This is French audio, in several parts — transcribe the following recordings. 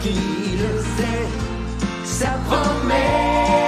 qui le sait, ça promet.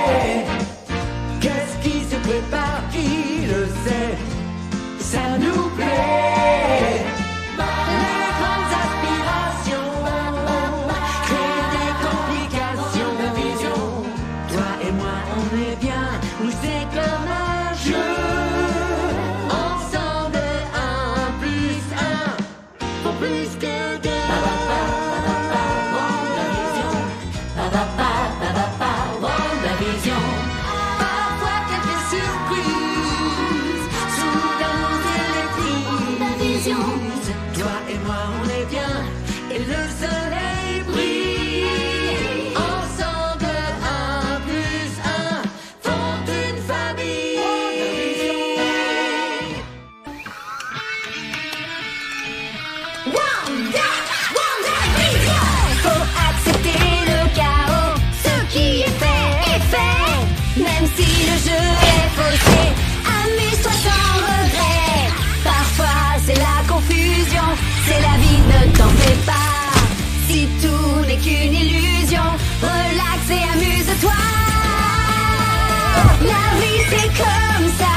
C'est comme ça,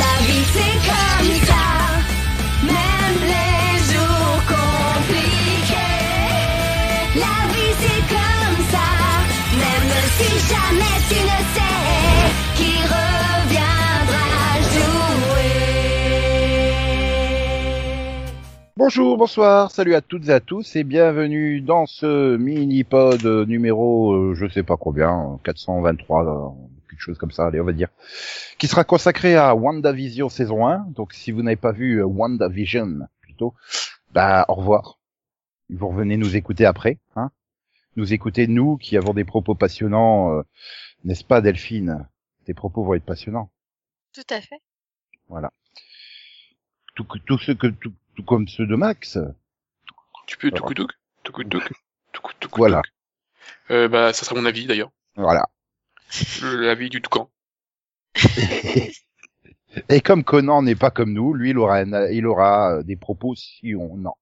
la vie c'est comme ça. Même les jours compliqués, la vie c'est comme ça. Même si jamais tu ne sais qui reviendra jouer. Bonjour, bonsoir, salut à toutes et à tous et bienvenue dans ce mini-pod numéro, euh, je sais pas combien, euh, 423, euh, quelque chose comme ça, allez, on va dire, qui sera consacré à WandaVision saison 1. Donc si vous n'avez pas vu euh, WandaVision, plutôt, bah au revoir. Vous revenez nous écouter après, hein. Nous écouter, nous, qui avons des propos passionnants, euh, n'est-ce pas Delphine? Tes propos vont être passionnants. Tout à fait. Voilà. Tout, tout ce que, tout, tout comme ceux de Max. Tu peux tout tout tout tout tout tout tout Voilà. Euh, bah ça sera mon avis d'ailleurs. Voilà. Le- L'avis du toucan. Et comme Conan n'est pas comme nous, lui, il aura, un- il aura euh, des propos si on non.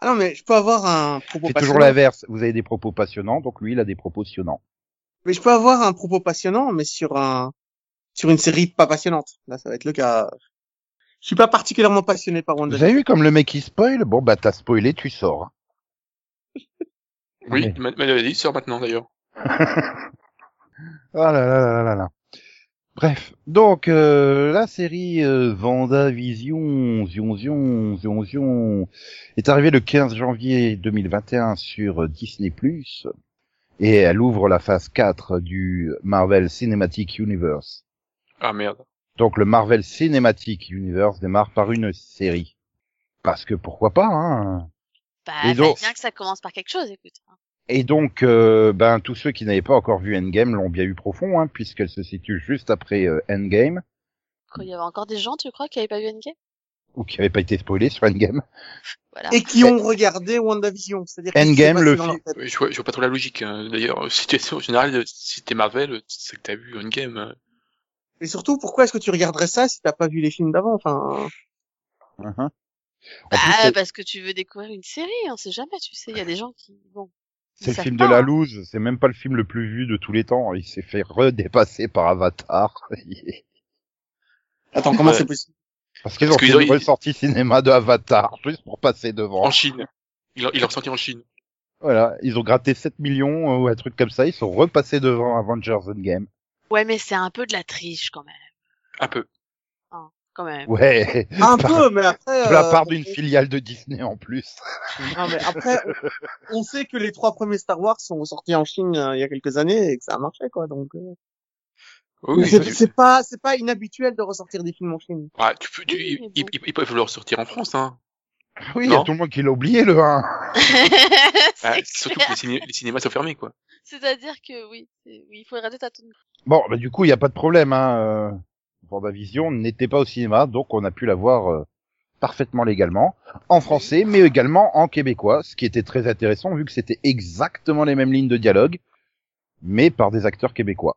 Ah non, mais je peux avoir un propos C'est passionnant. toujours l'inverse. Vous avez des propos passionnants, donc lui, il a des propos passionnants. Mais je peux avoir un propos passionnant, mais sur un, sur une série pas passionnante. Là, ça va être le cas. Je suis pas particulièrement passionné par Vous WandaVision. avez vu comme le mec qui spoil? Bon, bah t'as spoilé, tu sors. Oui, Ouais. ma- ma maladie sort maintenant d'ailleurs. Ah là là là là là. Bref, donc euh, la série euh, Vendavision Zion Zion Zion Zion est arrivée le 15 janvier 2021 sur Disney+, et elle ouvre la phase 4 du Marvel Cinematic Universe. Ah merde. Donc le Marvel Cinematic Universe démarre par une série. Parce que pourquoi pas, hein? Bah, Et fallait donc- bien que ça commence par quelque chose, écoute. Hein. Et donc, euh, ben tous ceux qui n'avaient pas encore vu Endgame l'ont bien eu profond, hein, puisqu'elle se situe juste après euh, Endgame, il y avait encore des gens, tu crois, qui avaient pas vu Endgame? Ou qui n'avaient pas été spoilés sur Endgame. Voilà. Et qui ont regardé WandaVision. C'est-à-dire Endgame, le dans fi- leur tête? Oui, Je vois, je vois pas trop la logique. hein. D'ailleurs, euh, situation générale, si t'es Marvel, c'est que t'as vu une game. euh. Et surtout, pourquoi est-ce que tu regarderais ça si t'as pas vu les films d'avant? Enfin, Mhm. En Bah, plus, parce que tu veux découvrir une série, on sait jamais, tu sais, il y a des gens qui, bon. C'est le film pas, de la hein. loose, c'est même pas le film le plus vu de tous les temps. Il s'est fait redépasser par Avatar. attends, comment c'est possible? Parce qu'ils ont fait une ressortie cinéma de Avatar, juste pour passer devant. En Chine. Il a, il a ressenti en Chine. Voilà, ils ont gratté 7 millions euh, ou un truc comme ça, ils sont repassés devant Avengers Endgame. Ouais, mais c'est un peu de la triche, quand même. Un peu. Quand même. Ouais, Un Par- peu, mais après, de la euh, part d'une filiale de Disney en plus. non, mais après, on sait que les trois premiers Star Wars sont sortis en Chine euh, il y a quelques années et que ça a marché, quoi. Donc, euh, Oui, c'est tu, pas, c'est pas inhabituel de ressortir des films en Chine. ah, tu peux, tu, Oui, ils, peuvent le ressortir en France, hein. Oui, il y a tout le monde qui l'a oublié le 1. Ah, C'est surtout que les, ciné- les cinémas sont fermés, quoi. C'est-à-dire que oui, oui, il faudrait peut-être attendre. Bon, bah, du coup, il n'y a pas de problème. Hein. Vendavision n'était pas au cinéma, donc on a pu la voir euh, parfaitement légalement, en français, mais également en québécois, ce qui était très intéressant vu que c'était exactement les mêmes lignes de dialogue, mais par des acteurs québécois.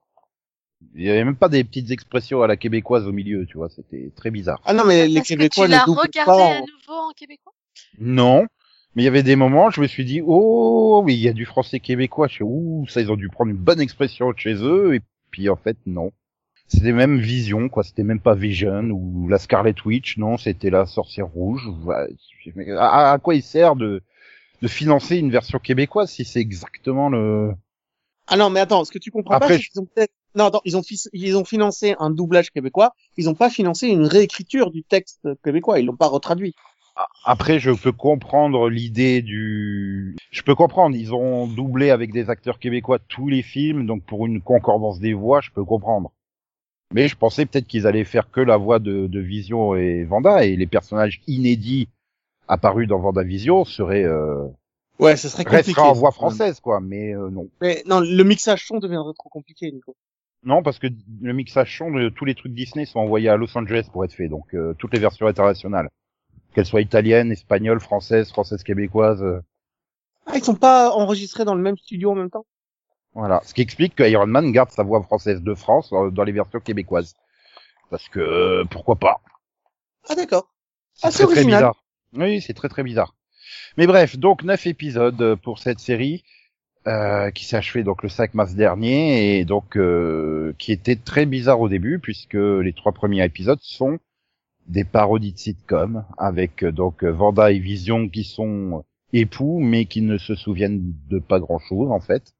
Il y avait même pas des petites expressions à la québécoise au milieu, tu vois, c'était très bizarre. Ah non, mais les Parce que Québécois tu l'as regardé pas. à en- nouveau en québécois? Non, Mais il y avait des moments, je me suis dit, oh, oui, il y a du français québécois. Je fais, ouh, ça, ils ont dû prendre une bonne expression de chez eux. Et puis, en fait, non. C'était même Vision, quoi. C'était même pas Vision ou la Scarlet Witch. Non, c'était la Sorcière Rouge. À, à quoi il sert de, de financer une version québécoise si c'est exactement le... Ah non, mais attends, ce que tu comprends Après, pas, c'est qu'ils ont non, attends, ils ont, ils ont financé un doublage québécois, ils ont pas financé une réécriture du texte québécois, ils l'ont pas retraduit. Après, je peux comprendre l'idée du... Je peux comprendre, ils ont doublé avec des acteurs québécois tous les films, donc pour une concordance des voix, je peux comprendre. Mais je pensais peut-être qu'ils allaient faire que la voix de, de Vision et Vanda, et les personnages inédits apparus dans Vision seraient euh, Ouais, ce serait compliqué. en voix ça. française, quoi. Mais euh, non. Mais non, le mixage son deviendrait trop compliqué, Nico. Non, parce que le mixage son de tous les trucs Disney sont envoyés à Los Angeles pour être faits, donc euh, toutes les versions internationales, qu'elles soient italiennes, espagnoles, françaises, françaises québécoises. euh, Ah, ils sont pas enregistrés dans le même studio en même temps? Voilà, ce qui explique que Iron Man garde sa voix française de France dans les versions québécoises. Parce que euh, pourquoi pas? Ah, d'accord. C'est Ah, c'est très très bizarre. Oui, c'est très très bizarre. Mais bref, donc neuf épisodes euh, pour cette série euh, qui s'est achevée donc le 5 mars dernier et donc euh, qui était très bizarre au début puisque les trois premiers épisodes sont des parodies de sitcom avec euh, donc Vanda et Vision qui sont époux mais qui ne se souviennent de pas grand chose en fait.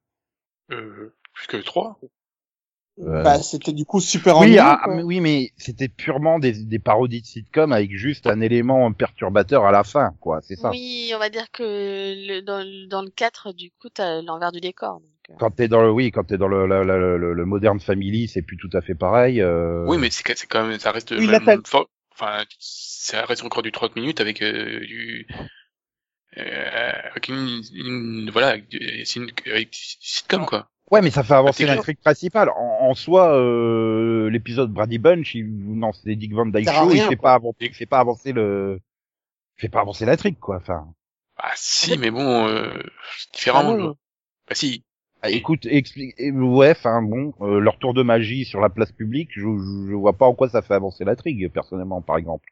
Euh, plus que trois. Euh, Bah, c'était du coup super Oui, ennuyeux, ah, oui, mais c'était purement des, des parodies de sitcom avec juste un élément perturbateur à la fin, quoi. C'est ça. Oui, on va dire que le, dans, le- dans le 4, du coup, t'as l'envers du décor. Donc, euh. Quand t'es dans le, oui, quand t'es dans le, le, le, le- le Modern Family, c'est plus tout à fait pareil. euh. Oui, mais c'est quand même, ça reste Oui, même, enfin, ça reste encore du 30 minutes avec euh, du, avec une, une- voilà, avec du- c'est une, avec du sitcom quoi. Ouais, mais ça fait avancer Intégré. l'intrigue principale. En, en soi, euh, l'épisode Brady Bunch, il, non, c'est Dick Van Dyke Show, il fait pas avancer, il fait pas avancer le, il fait pas avancer l'intrigue, quoi. Enfin, Ah si, mais bon, euh, différemment. Ah quoi. Bah si. ah, écoute, explique, ouais, enfin bon, euh, leur tour de magie sur la place publique, je, je, je vois pas en quoi ça fait avancer l'intrigue, personnellement, par exemple.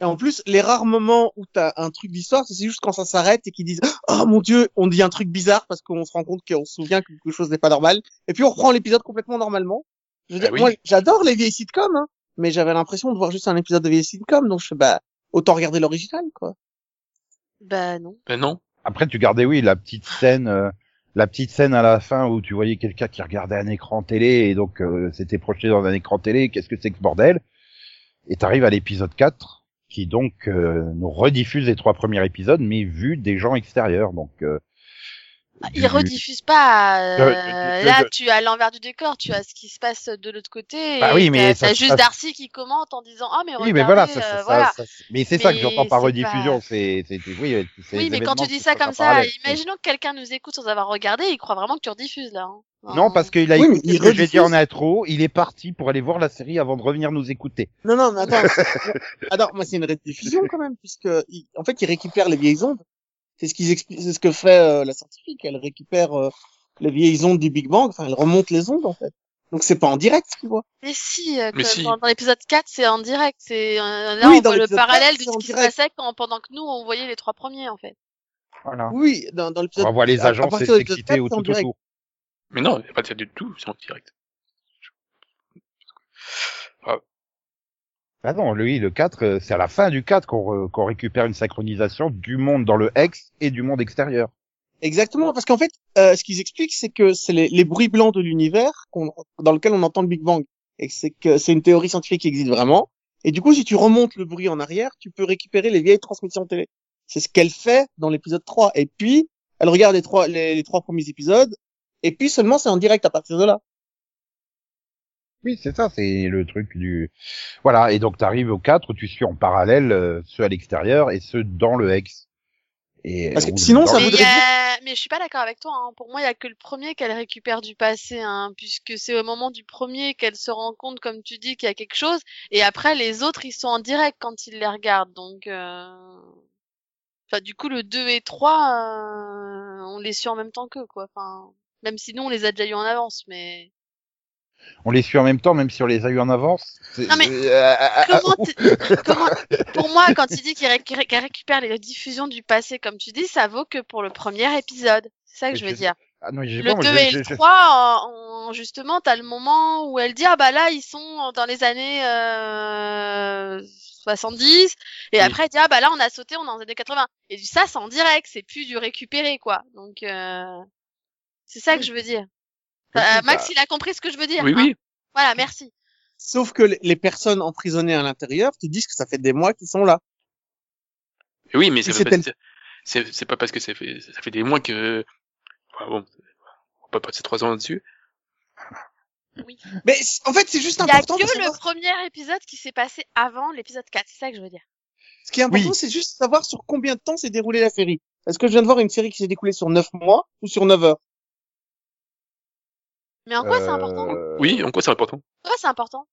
Et en plus, les rares moments où t'as un truc d'histoire, c'est juste quand ça s'arrête et qu'ils disent Oh mon dieu, on dit un truc bizarre parce qu'on se rend compte qu'on se souvient que quelque chose n'est pas normal. Et puis on reprend l'épisode complètement normalement. Je veux Ah dire, oui. moi, j'adore les vieilles sitcoms, hein, mais j'avais l'impression de voir juste un épisode de vieilles sitcoms, donc je fais bah autant regarder l'original, quoi. Bah non. Ben non. Après, tu gardais, oui, la petite scène, euh, la petite scène à la fin où tu voyais quelqu'un qui regardait un écran télé et donc euh, c'était projeté dans un écran télé. Qu'est-ce que c'est que ce bordel? Et t'arrives à l'épisode 4 qui donc euh, nous rediffuse les trois premiers épisodes, mais vu des gens extérieurs. Donc, euh, Ils du- rediffusent pas. euh, Euh, euh, là, euh, tu as l'envers du décor, tu as ce qui se passe de l'autre côté. Bah oui, mais t'as- juste Darcy qui commente en disant ah mais Oui, mais voilà, regardez, ça, ça- euh, voilà. mais c'est ça que j'entends par rediffusion. pas- C'est, oui, c'est Oui, mais quand tu dis ça comme ça, imaginons que quelqu'un nous écoute sans avoir regardé, il croit vraiment que tu rediffuses là. hein. Non, parce qu'il a Oui, écouté il ce que j'ai dit en intro, il est parti pour aller voir la série avant de revenir nous écouter. Non, non, mais attends. attends, moi, c'est une rediffusion quand même, puisque, il- en fait, ils récupèrent les vieilles ondes. C'est ce qu'ils expliquent, c'est ce que fait euh, la scientifique. Elle récupère euh, les vieilles ondes du Big Bang. Enfin, elle remonte les ondes, en fait. Donc, c'est pas en direct, tu vois. Mais si, euh, Mais si. Dans, dans l'épisode 4, c'est en direct. C'est euh, là Oui, on dans voit le parallèle 4, de ce qui se passait quand, pendant que nous on voyait les trois premiers en fait. Voilà. Oui, dans, dans On l'épisode. va voir les agents s'exciter 4, au c'est en tout autour. Mais non, il n'y a pas de ça du tout, c'est en direct. Ah non, lui, le 4, euh, c'est à la fin du 4 qu'on re- qu'on récupère une synchronisation du monde dans le X et du monde extérieur. Exactement, parce qu'en fait, euh, ce qu'ils expliquent, c'est que c'est les, les bruits blancs de l'univers qu'on- dans lequel on entend le Big Bang, et c'est que c'est une théorie scientifique qui existe vraiment. Et du coup, si tu remontes le bruit en arrière, tu peux récupérer les vieilles transmissions télé. C'est ce qu'elle fait dans l'épisode 3. Et puis, elle regarde les trois les, les trois premiers épisodes, et puis seulement c'est en direct à partir de là. Oui, c'est ça, c'est le truc du... Voilà, et donc t'arrives au 4 où tu suis en parallèle euh, ceux à l'extérieur et ceux dans le X. Et, Parce que sinon, ça voudrait a- mais je suis pas d'accord avec toi. Hein. Pour moi, il y a que le premier qu'elle récupère du passé, hein, puisque c'est au moment du premier qu'elle se rend compte, comme tu dis, qu'il y a quelque chose. Et après, les autres, ils sont en direct quand ils les regardent. Donc, euh... enfin, du coup, le 2 et 3, euh, on les suit en même temps qu'eux, quoi. Enfin, même si nous, on les a déjà eu en avance, mais on les suit en même temps, même si on les a eu en avance. Non, mais euh, Comment, t- comment- pour moi, quand tu dis qu'il réc- qu'il récupère les diffusions du passé, comme tu dis, ça vaut que pour le premier épisode. C'est ça que je veux dire. ah non, Le pas, moi, 2 je- et le je- 3, en, en- justement, t'as le moment où elle dit, ah bah là, ils sont dans les années euh, 70, et Oui. après, elle dit, ah bah là, on a sauté, on est dans les années 80. Et ça, c'est en direct, c'est plus du récupéré, quoi. Donc, euh, c'est ça que je veux dire. Oui, Euh, Max, il a compris ce que je veux dire. Oui, hein. oui. Voilà, merci. Sauf que les- personnes emprisonnées à l'intérieur te disent que ça fait des mois qu'ils sont là. Oui, mais c'est pas- tel- c'est pas parce que ça fait, ça fait des mois que, enfin, bon, on va pas passer trois ans là-dessus. Mais c- en fait, c'est juste Il y a important que le premier épisode qui s'est passé avant l'épisode 4, c'est ça que je veux dire. Ce qui est important, Oui. c'est juste savoir sur combien de temps s'est déroulée la série. Est-ce que je viens de voir une série qui s'est découlée sur 9 mois ou sur 9 heures Mais en quoi c'est important? Euh, Oui, en quoi c'est important? Pourquoi c'est important?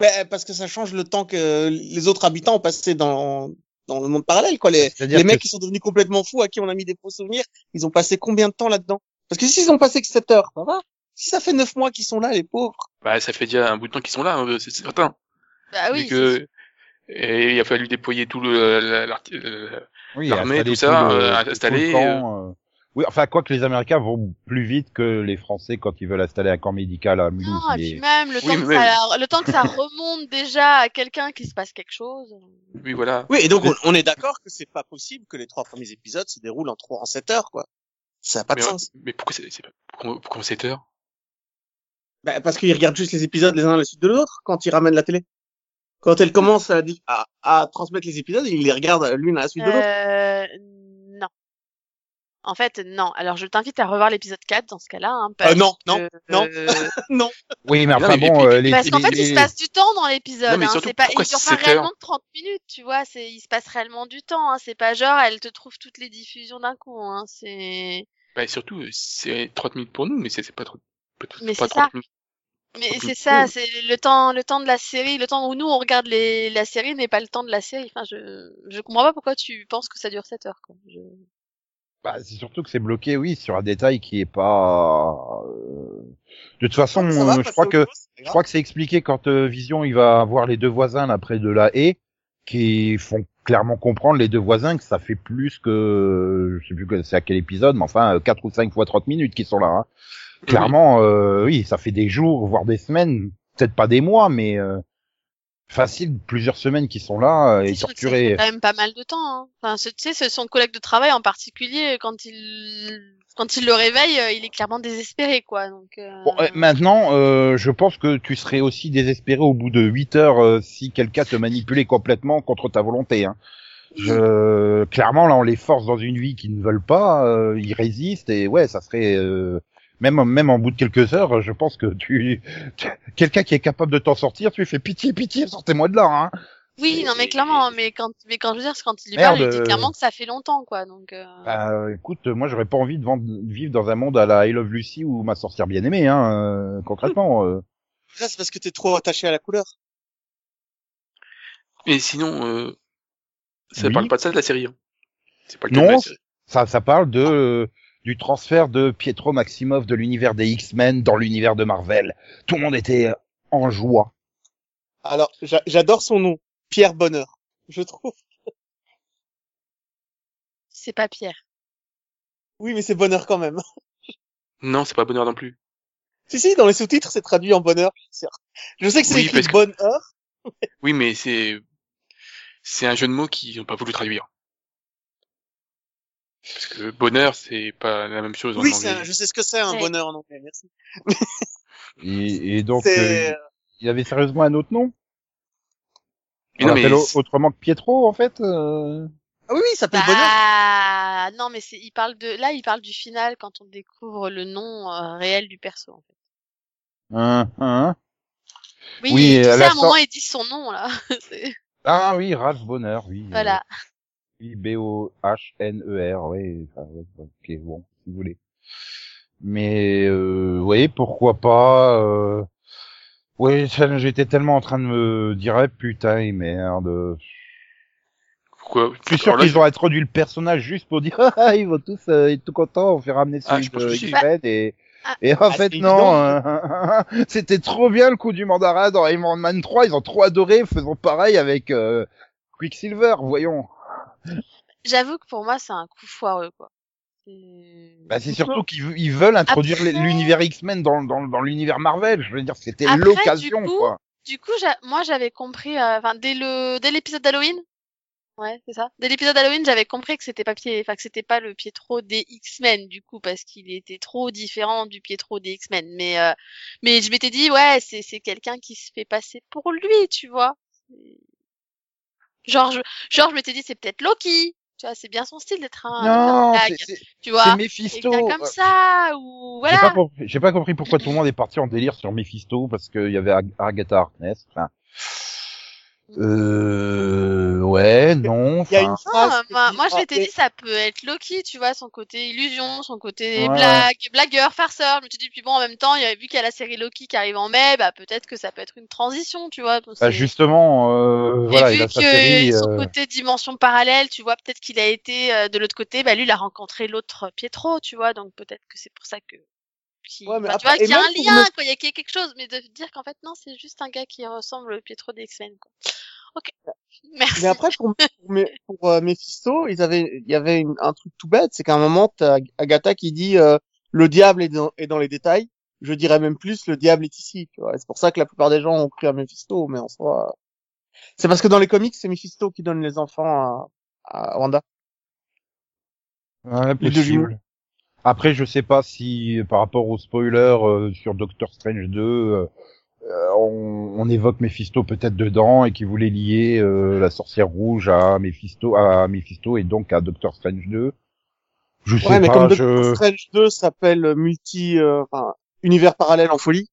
Ben, Parce que ça change le temps que les autres habitants ont passé dans, dans le monde parallèle. Quoi. Les, les mecs qui sont devenus complètement fous, à qui on a mis des faux souvenirs, ils ont passé combien de temps là-dedans? Parce que s'ils ont passé que 7 heures, ça va. Si ça fait 9 mois qu'ils sont là, les pauvres. Bah, ça fait déjà un bout de temps qu'ils sont là, hein, c'est certain. Bah oui. Que, et il a fallu déployer tout le, la- euh, oui, l'armée, tout ça, le- euh, tout installer, le euh, Oui, enfin, quoi que les Américains vont plus vite que les Français quand ils veulent installer un camp médical à Mulhouse. Non, et mais- puis même le Oui, temps, que mais- ça, le temps que ça remonte déjà à quelqu'un qui se passe quelque chose. oui, voilà. Oui, et donc on, on est d'accord que c'est pas possible que les trois premiers épisodes se déroulent en trois en 7 heures, quoi. Ça a pas de mais, sens. mais pourquoi c'est, c'est pourquoi, pourquoi 7 heures? Bah, parce qu'ils regardent juste les épisodes les uns à la suite de l'autre quand ils ramènent la télé. Quand elle commence à, à, à transmettre les épisodes, ils les regardent l'une à la suite de l'autre. En fait, non. Alors, je t'invite à revoir l'épisode 4 dans ce cas-là. Hein, parce Euh, non, non, que, non. euh, non. Oui, mais enfin bon, euh, les, Parce qu'en fait, les- il se passe du temps dans l'épisode. Non, mais hein. surtout, C'est pas, il dure pas 7 heures réellement 30 minutes, tu vois. C'est, il se passe réellement du temps. Hein. C'est pas genre, elle te trouve toutes les diffusions d'un coup. Hein. C'est, Bah, et surtout, c'est 30 minutes pour nous, mais c'est, c'est pas trop, pas, Mais pas c'est 30 ça. minutes. mais c'est ça. C'est le temps, le temps de la série, le temps où nous on regarde les, la série n'est pas le temps de la série. Enfin, je, je comprends pas pourquoi tu penses que ça dure 7 heures. Quoi. Je... bah, c'est surtout que c'est bloqué, oui, sur un détail qui est pas. euh, De toute façon, Ça va, euh, je crois que je crois que c'est expliqué quand euh, Vision il va voir les deux voisins là près de la haie, qui font clairement comprendre les deux voisins que ça fait plus que je sais plus que c'est à quel épisode, mais enfin quatre ou cinq fois 30 minutes qui sont là. Hein. Clairement, euh, oui, ça fait des jours, voire des semaines, peut-être pas des mois, mais euh, facile plusieurs semaines qui sont là euh, et torturés. quand même pas mal de temps. Hein. Enfin, tu sais, c'est son collègue de travail en particulier, quand il quand il le réveille, euh, il est clairement désespéré, quoi. Donc. euh, Bon, euh, maintenant, euh, je pense que tu serais aussi désespéré au bout de 8 heures euh, si quelqu'un te manipulait complètement contre ta volonté. Hein. Je... Clairement, là, on les force dans une vie qu'ils ne veulent pas, euh, ils résistent et ouais, ça serait euh, même même en bout de quelques heures, je pense que tu, tu- quelqu'un qui est capable de t'en sortir, tu lui fais pitié, pitié, sortez-moi de là. Hein. Oui, non, mais clairement, mais quand, mais quand je veux dire, c'est quand il lui Merde, parle, il dit euh, clairement que ça fait longtemps, quoi. Donc. euh, Bah, écoute, moi, j'aurais pas envie de vendre- vivre dans un monde à la I Love Lucy ou ma sorcière bien aimée, hein, euh, concrètement. euh. Ça, c'est parce que t'es trop attaché à la couleur. Mais sinon, euh, ça Oui. parle pas de ça de la série. hein. C'est pas le Non, cas de la série. Ça, ça parle de euh, du transfert de Pietro Maximov de l'univers des X-Men dans l'univers de Marvel. Tout le monde était en joie. Alors, j'a- j'adore son nom, Pierre Bonheur. Je trouve. C'est pas Pierre. Oui, mais c'est Bonheur quand même. Non, c'est pas bonheur non plus. si, si, dans les sous-titres, c'est traduit en Bonheur. C'est- Je sais que c'est Oui, écrit parce que- Bonheur. Oui, mais c'est, c'est un jeu de mots qu'ils ont pas voulu traduire. Parce que bonheur, c'est pas la même chose en Oui, anglais. un- je sais ce que c'est un Ouais. bonheur en anglais. Merci. Et, et donc, euh, il y avait sérieusement un autre nom? Mais On non, mais autrement que Pietro, en fait euh? Ah oui, oui, il s'appelle Bonheur. Bah, non, mais il parle de, là, il parle du final quand on découvre le nom euh, réel du perso, en fait. Hein, hein? Oui, Oui, tu à sais, la à un moment, il dit son nom, là. Ah oui, Ralph Bonheur, oui. voilà. Oui, B-O-H-N-E-R, oui. Enfin, ouais, ok, bon, si vous voulez. Mais, euh, oui, pourquoi pas... Euh... Oui, ça, j'étais tellement en train de me dire, eh, putain, merde. pourquoi? Je suis sûr qu'ils ont introduit le personnage juste pour dire ah, ils vont tous euh, être tout contents, on fait ramener Ah, celui je pense de. X-Men et Ah. Et en Ah, fait, non, euh, c'était trop bien le coup du mandarin dans Iron Man 3, ils ont trop adoré, faisons pareil avec euh, Quicksilver, voyons. J'avoue que pour moi, c'est un coup foireux, quoi. Bah, c'est surtout qu'ils ils veulent introduire Après- l'univers X-Men dans, dans, dans l'univers Marvel, je veux dire, c'était l'occasion, du coup, quoi. Du coup, moi, j'avais compris, euh, enfin, dès le, dès l'épisode d'Halloween. Ouais, c'est ça. Dès l'épisode d'Halloween, j'avais compris que c'était pas pied, enfin, que c'était pas le Pietro des X-Men, du coup, parce qu'il était trop différent du Pietro des X-Men. Mais, euh, mais je m'étais dit, ouais, c'est, c'est quelqu'un qui se fait passer pour lui, tu vois. Genre, je, genre, je m'étais dit, c'est peut-être Loki. Tu vois, c'est bien son style d'être un, Non, un gag, tu vois. c'est Mephisto. comme euh, ça, ou J'ai pas, voilà. compris, j'ai pas compris pourquoi tout le monde est parti en délire sur Mephisto parce qu'il y avait Ag- Agatha Harkness. Enfin, euh, ouais, non. Il y a une enfin, phrase. Ah, moi, je m'étais dit, ça peut être Loki, tu vois, son côté illusion, son côté Ouais, blague, blagueur, farceur. Je me suis dit, puis bon, en même temps, il y a, vu qu'il y a la série Loki qui arrive en mai, bah, peut-être que ça peut être une transition, tu vois. donc bah, justement, euh, Et voilà, vu il a sa que série. son euh, côté dimension parallèle, tu vois, peut-être qu'il a été euh, de l'autre côté, bah, lui, il a rencontré l'autre Pietro, tu vois, donc peut-être que c'est pour ça que. Qu'il- Ouais, enfin, tu vois, qu'il y a un lien, me- quoi, il y a quelque chose, mais de dire qu'en fait, non, c'est juste un gars qui ressemble au Pietro des X-Men, quoi. Ok. Merci. Mais après, pour, pour, pour euh, Mephisto, ils avaient, il y avait une- un truc tout bête, c'est qu'à un moment, t'as Agatha qui dit euh, le diable est dans, est dans les détails. Je dirais même plus, le diable est ici. Tu vois. Et C'est pour ça que la plupart des gens ont cru à Mephisto, mais en soi, c'est parce que dans les comics, c'est Mephisto qui donne les enfants à, à Wanda. Ouais, Les deux jumeaux. possible. Après, je sais pas si par rapport au spoiler euh, sur Doctor Strange 2, euh, euh, on, on évoque Mephisto peut-être dedans et qui voulait lier euh, la sorcière rouge à Mephisto, à Mephisto et donc à Doctor Strange 2. Je sais Ouais, mais pas. comme je... Doctor Strange 2 s'appelle multi, euh, enfin, univers parallèle en folie,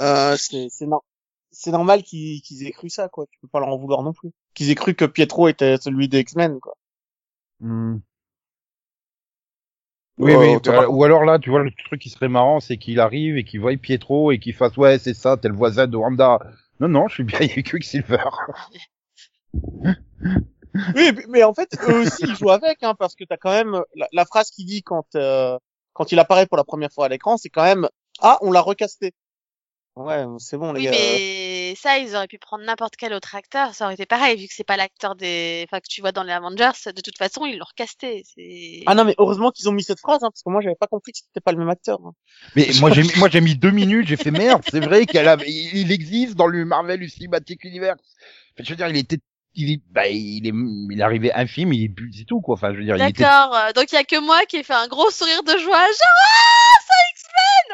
euh, c'est, c'est, nor- c'est normal qu'ils, qu'ils aient cru ça, quoi. Tu peux pas leur en vouloir non plus. Qu'ils aient cru que Pietro était celui des X-Men, quoi. Hmm. Oui, Euh, oui. euh, ou alors là, tu vois, le truc qui serait marrant, c'est qu'il arrive et qu'il voit Pietro et qu'il fasse ouais, c'est ça, t'es le voisin de Wanda. Non, non, je suis bien avec Quicksilver. Oui, mais- mais en fait, eux aussi, ils jouent avec, hein, parce que t'as quand même la, la phrase qu'il dit quand euh, quand il apparaît pour la première fois à l'écran, c'est quand même ah, on l'a recasté. Ouais, c'est bon les Oui, gars. mais ça, ils auraient pu prendre n'importe quel autre acteur, ça aurait été pareil, vu que c'est pas l'acteur des, enfin, que tu vois dans les Avengers, de toute façon, ils l'ont recasté, c'est... Ah non, mais heureusement qu'ils ont mis cette phrase, hein, parce que moi j'avais pas compris que c'était pas le même acteur. hein. Mais moi j'ai mis- moi j'ai mis deux minutes, j'ai fait merde, c'est vrai avait, il existe dans le Marvel Cinematic Universe. Enfin, je veux dire, il était, il est, bah, il est, il est arrivé infime, il est plus, c'est tout quoi. Enfin, je veux dire, il était. D'accord, euh, donc il y a que moi qui ai fait un gros sourire de joie, genre, ah, c'est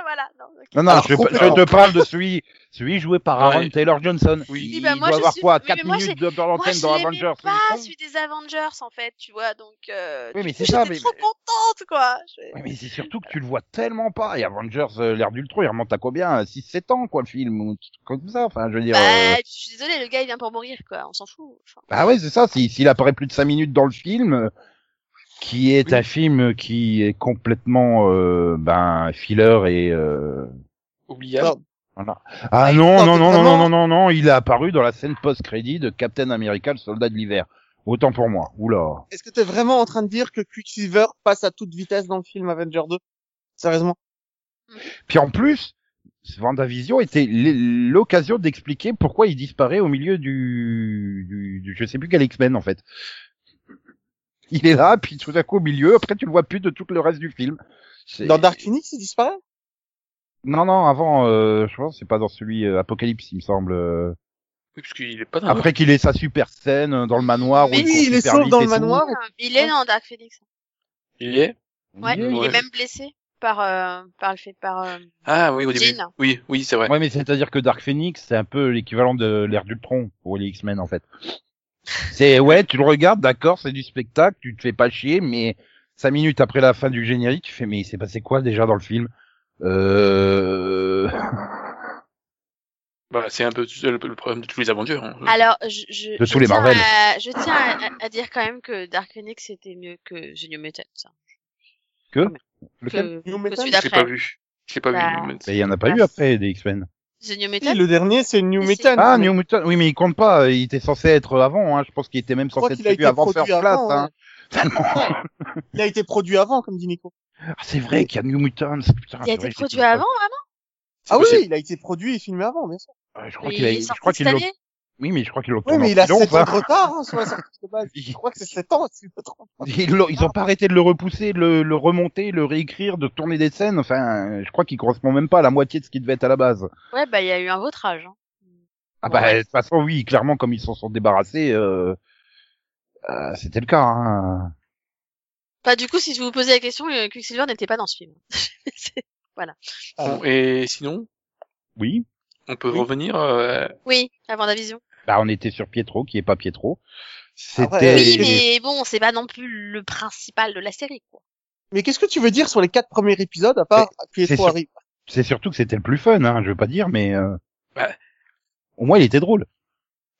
Voilà, non, ok. Non non, Alors, je, je te parle de celui, celui joué par Aaron Ouais. Taylor Johnson. Oui. Il bah, moi, doit je avoir suis- quoi, oui, mais 4 moi, minutes de dans l'antenne je dans Avengers. pas, c'est con. celui des Avengers, en fait, tu vois, donc, euh, Oui, mais c'est ça, mais- trop contente, quoi. Je- Oui, mais c'est surtout que tu le vois tellement pas. Et Avengers, euh, l'ère d'Ultron, il remonte à combien? 6-7 ans, quoi, le film, ou comme ça. Enfin, je veux dire. Bah, euh, je suis désolée, le gars, il vient pour mourir, quoi, on s'en fout. Enfin, Ah ouais, c'est ça. si- S'il apparaît plus de 5 minutes dans le film, euh, qui est Oui. un film qui est complètement euh, ben filler et euh, Oubliable. Alors, voilà. Ah il non non non non non non non non, il est apparu dans la scène post-crédit de Captain America, le soldat de l'hiver. Autant pour moi. Oula. Est-ce que t'es vraiment en train de dire que Quicksilver passe à toute vitesse dans le film Avenger 2 Sérieusement? Puis en plus, Vendavision était l'occasion d'expliquer pourquoi il disparaît au milieu du, du, du je sais plus quel X-Men en fait. Il est là, puis tout à coup au milieu, après tu le vois plus de tout le reste du film. C'est- Dans Dark Phoenix, il disparaît? Non, non, avant, euh, je pense, que c'est pas dans celui euh, Apocalypse, il me semble. euh, Oui, parce qu'il est pas dans Après qu'il ait sa super scène euh, dans le manoir. il Oui, court il est vite dans le tout. manoir. il est dans Dark Phoenix. Il y est? Ouais, Oui, il ouais. est même blessé par, euh, par le fait, par, euh, Ah oui, au début. Jean. Oui, oui, c'est vrai. Ouais, mais c'est-à-dire que Dark Phoenix, c'est un peu l'équivalent de l'ère d'Ultron pour les X-Men, en fait. C'est, ouais, tu le regardes, d'accord, c'est du spectacle, tu te fais pas chier, mais cinq minutes après la fin du générique, tu fais, mais il s'est passé quoi déjà dans le film? Euh... Bah, c'est un peu le, problème de tous les Avengers. hein. Alors, je, je, De je tous les tiens Marvel. à- je tiens à, dire quand même que Dark Phoenix c'était mieux que The New Mutant, ça. Lequel? Que, New que Mutant celui Je l'ai pas vu. Je l'ai pas Bah. vu. il y en a pas eu après, des X-Men. The New Si, Mutant. le dernier, c'est New. Mutant. Ah, New Mutant, oui, mais il compte pas, il était censé être avant, hein, je pense qu'il était même censé être été avant produit First Class, avant. hein. ouais. Tellement. Il a été produit avant, comme dit Nico. Ah, c'est vrai qu'il y a New Mutants. Putain, Il a c'est été vrai, produit avant, vraiment Ah oui, il a été produit et filmé avant, bien sûr. Je crois qu'il a, je crois qu'il oui, mais je crois qu'ils l'ont Oui, mais en il a film, 7 ans de retard hein, sur la sortie de base. Je crois que c'est 7 ans, si je me trompe. Ils, l'ont- ils ont pas arrêté de le repousser, de le, le remonter, le réécrire, de tourner des scènes. Enfin, je crois qu'il correspond même pas à la moitié de ce qui devait être à la base. Ouais, bah il y a eu un vautrage. Hein. Ah bah, Ouais. de toute façon, oui, clairement, comme ils s'en sont débarrassés, euh, euh, c'était le cas. Hein. Bah du coup, si je vous posais la question, euh, Quicksilver n'était pas dans ce film. Bon, et sinon, Oui. on peut Oui. revenir. euh, oui, avant la vision. Bah, on était sur Pietro, qui est pas Pietro. C'était. Après, Oui, mais bon, c'est pas non plus le principal de la série, quoi. Mais qu'est-ce que tu veux dire sur les quatre premiers épisodes, à part Pietro sûr. arrive? C'est surtout que c'était le plus fun, hein, je veux pas dire, mais euh, Ouais. au moins il était drôle.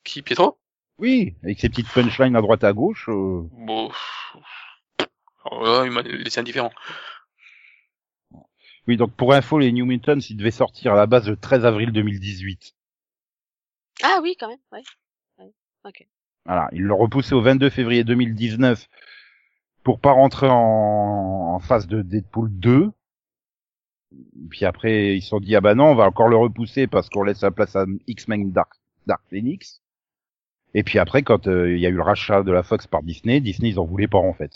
Qui, Pietro? Oui, avec ses petites punchlines à droite à gauche. euh, Bon. Alors là, il m'a laissé indifférent. Oui, donc pour info, les New Mutants, ils devaient sortir à la base le 13 avril 2018. Ah oui, quand même, ouais. Voilà, ils l'ont repoussé au 22 février 2019 pour pas rentrer en, en phase de Deadpool 2. Puis après, ils se sont dit ah bah non, on va encore le repousser parce qu'on laisse la place à X-Men Dark Dark Phoenix. Et puis après, quand euh, il y a eu le rachat de la Fox par Disney, Disney ils en voulaient pas en fait.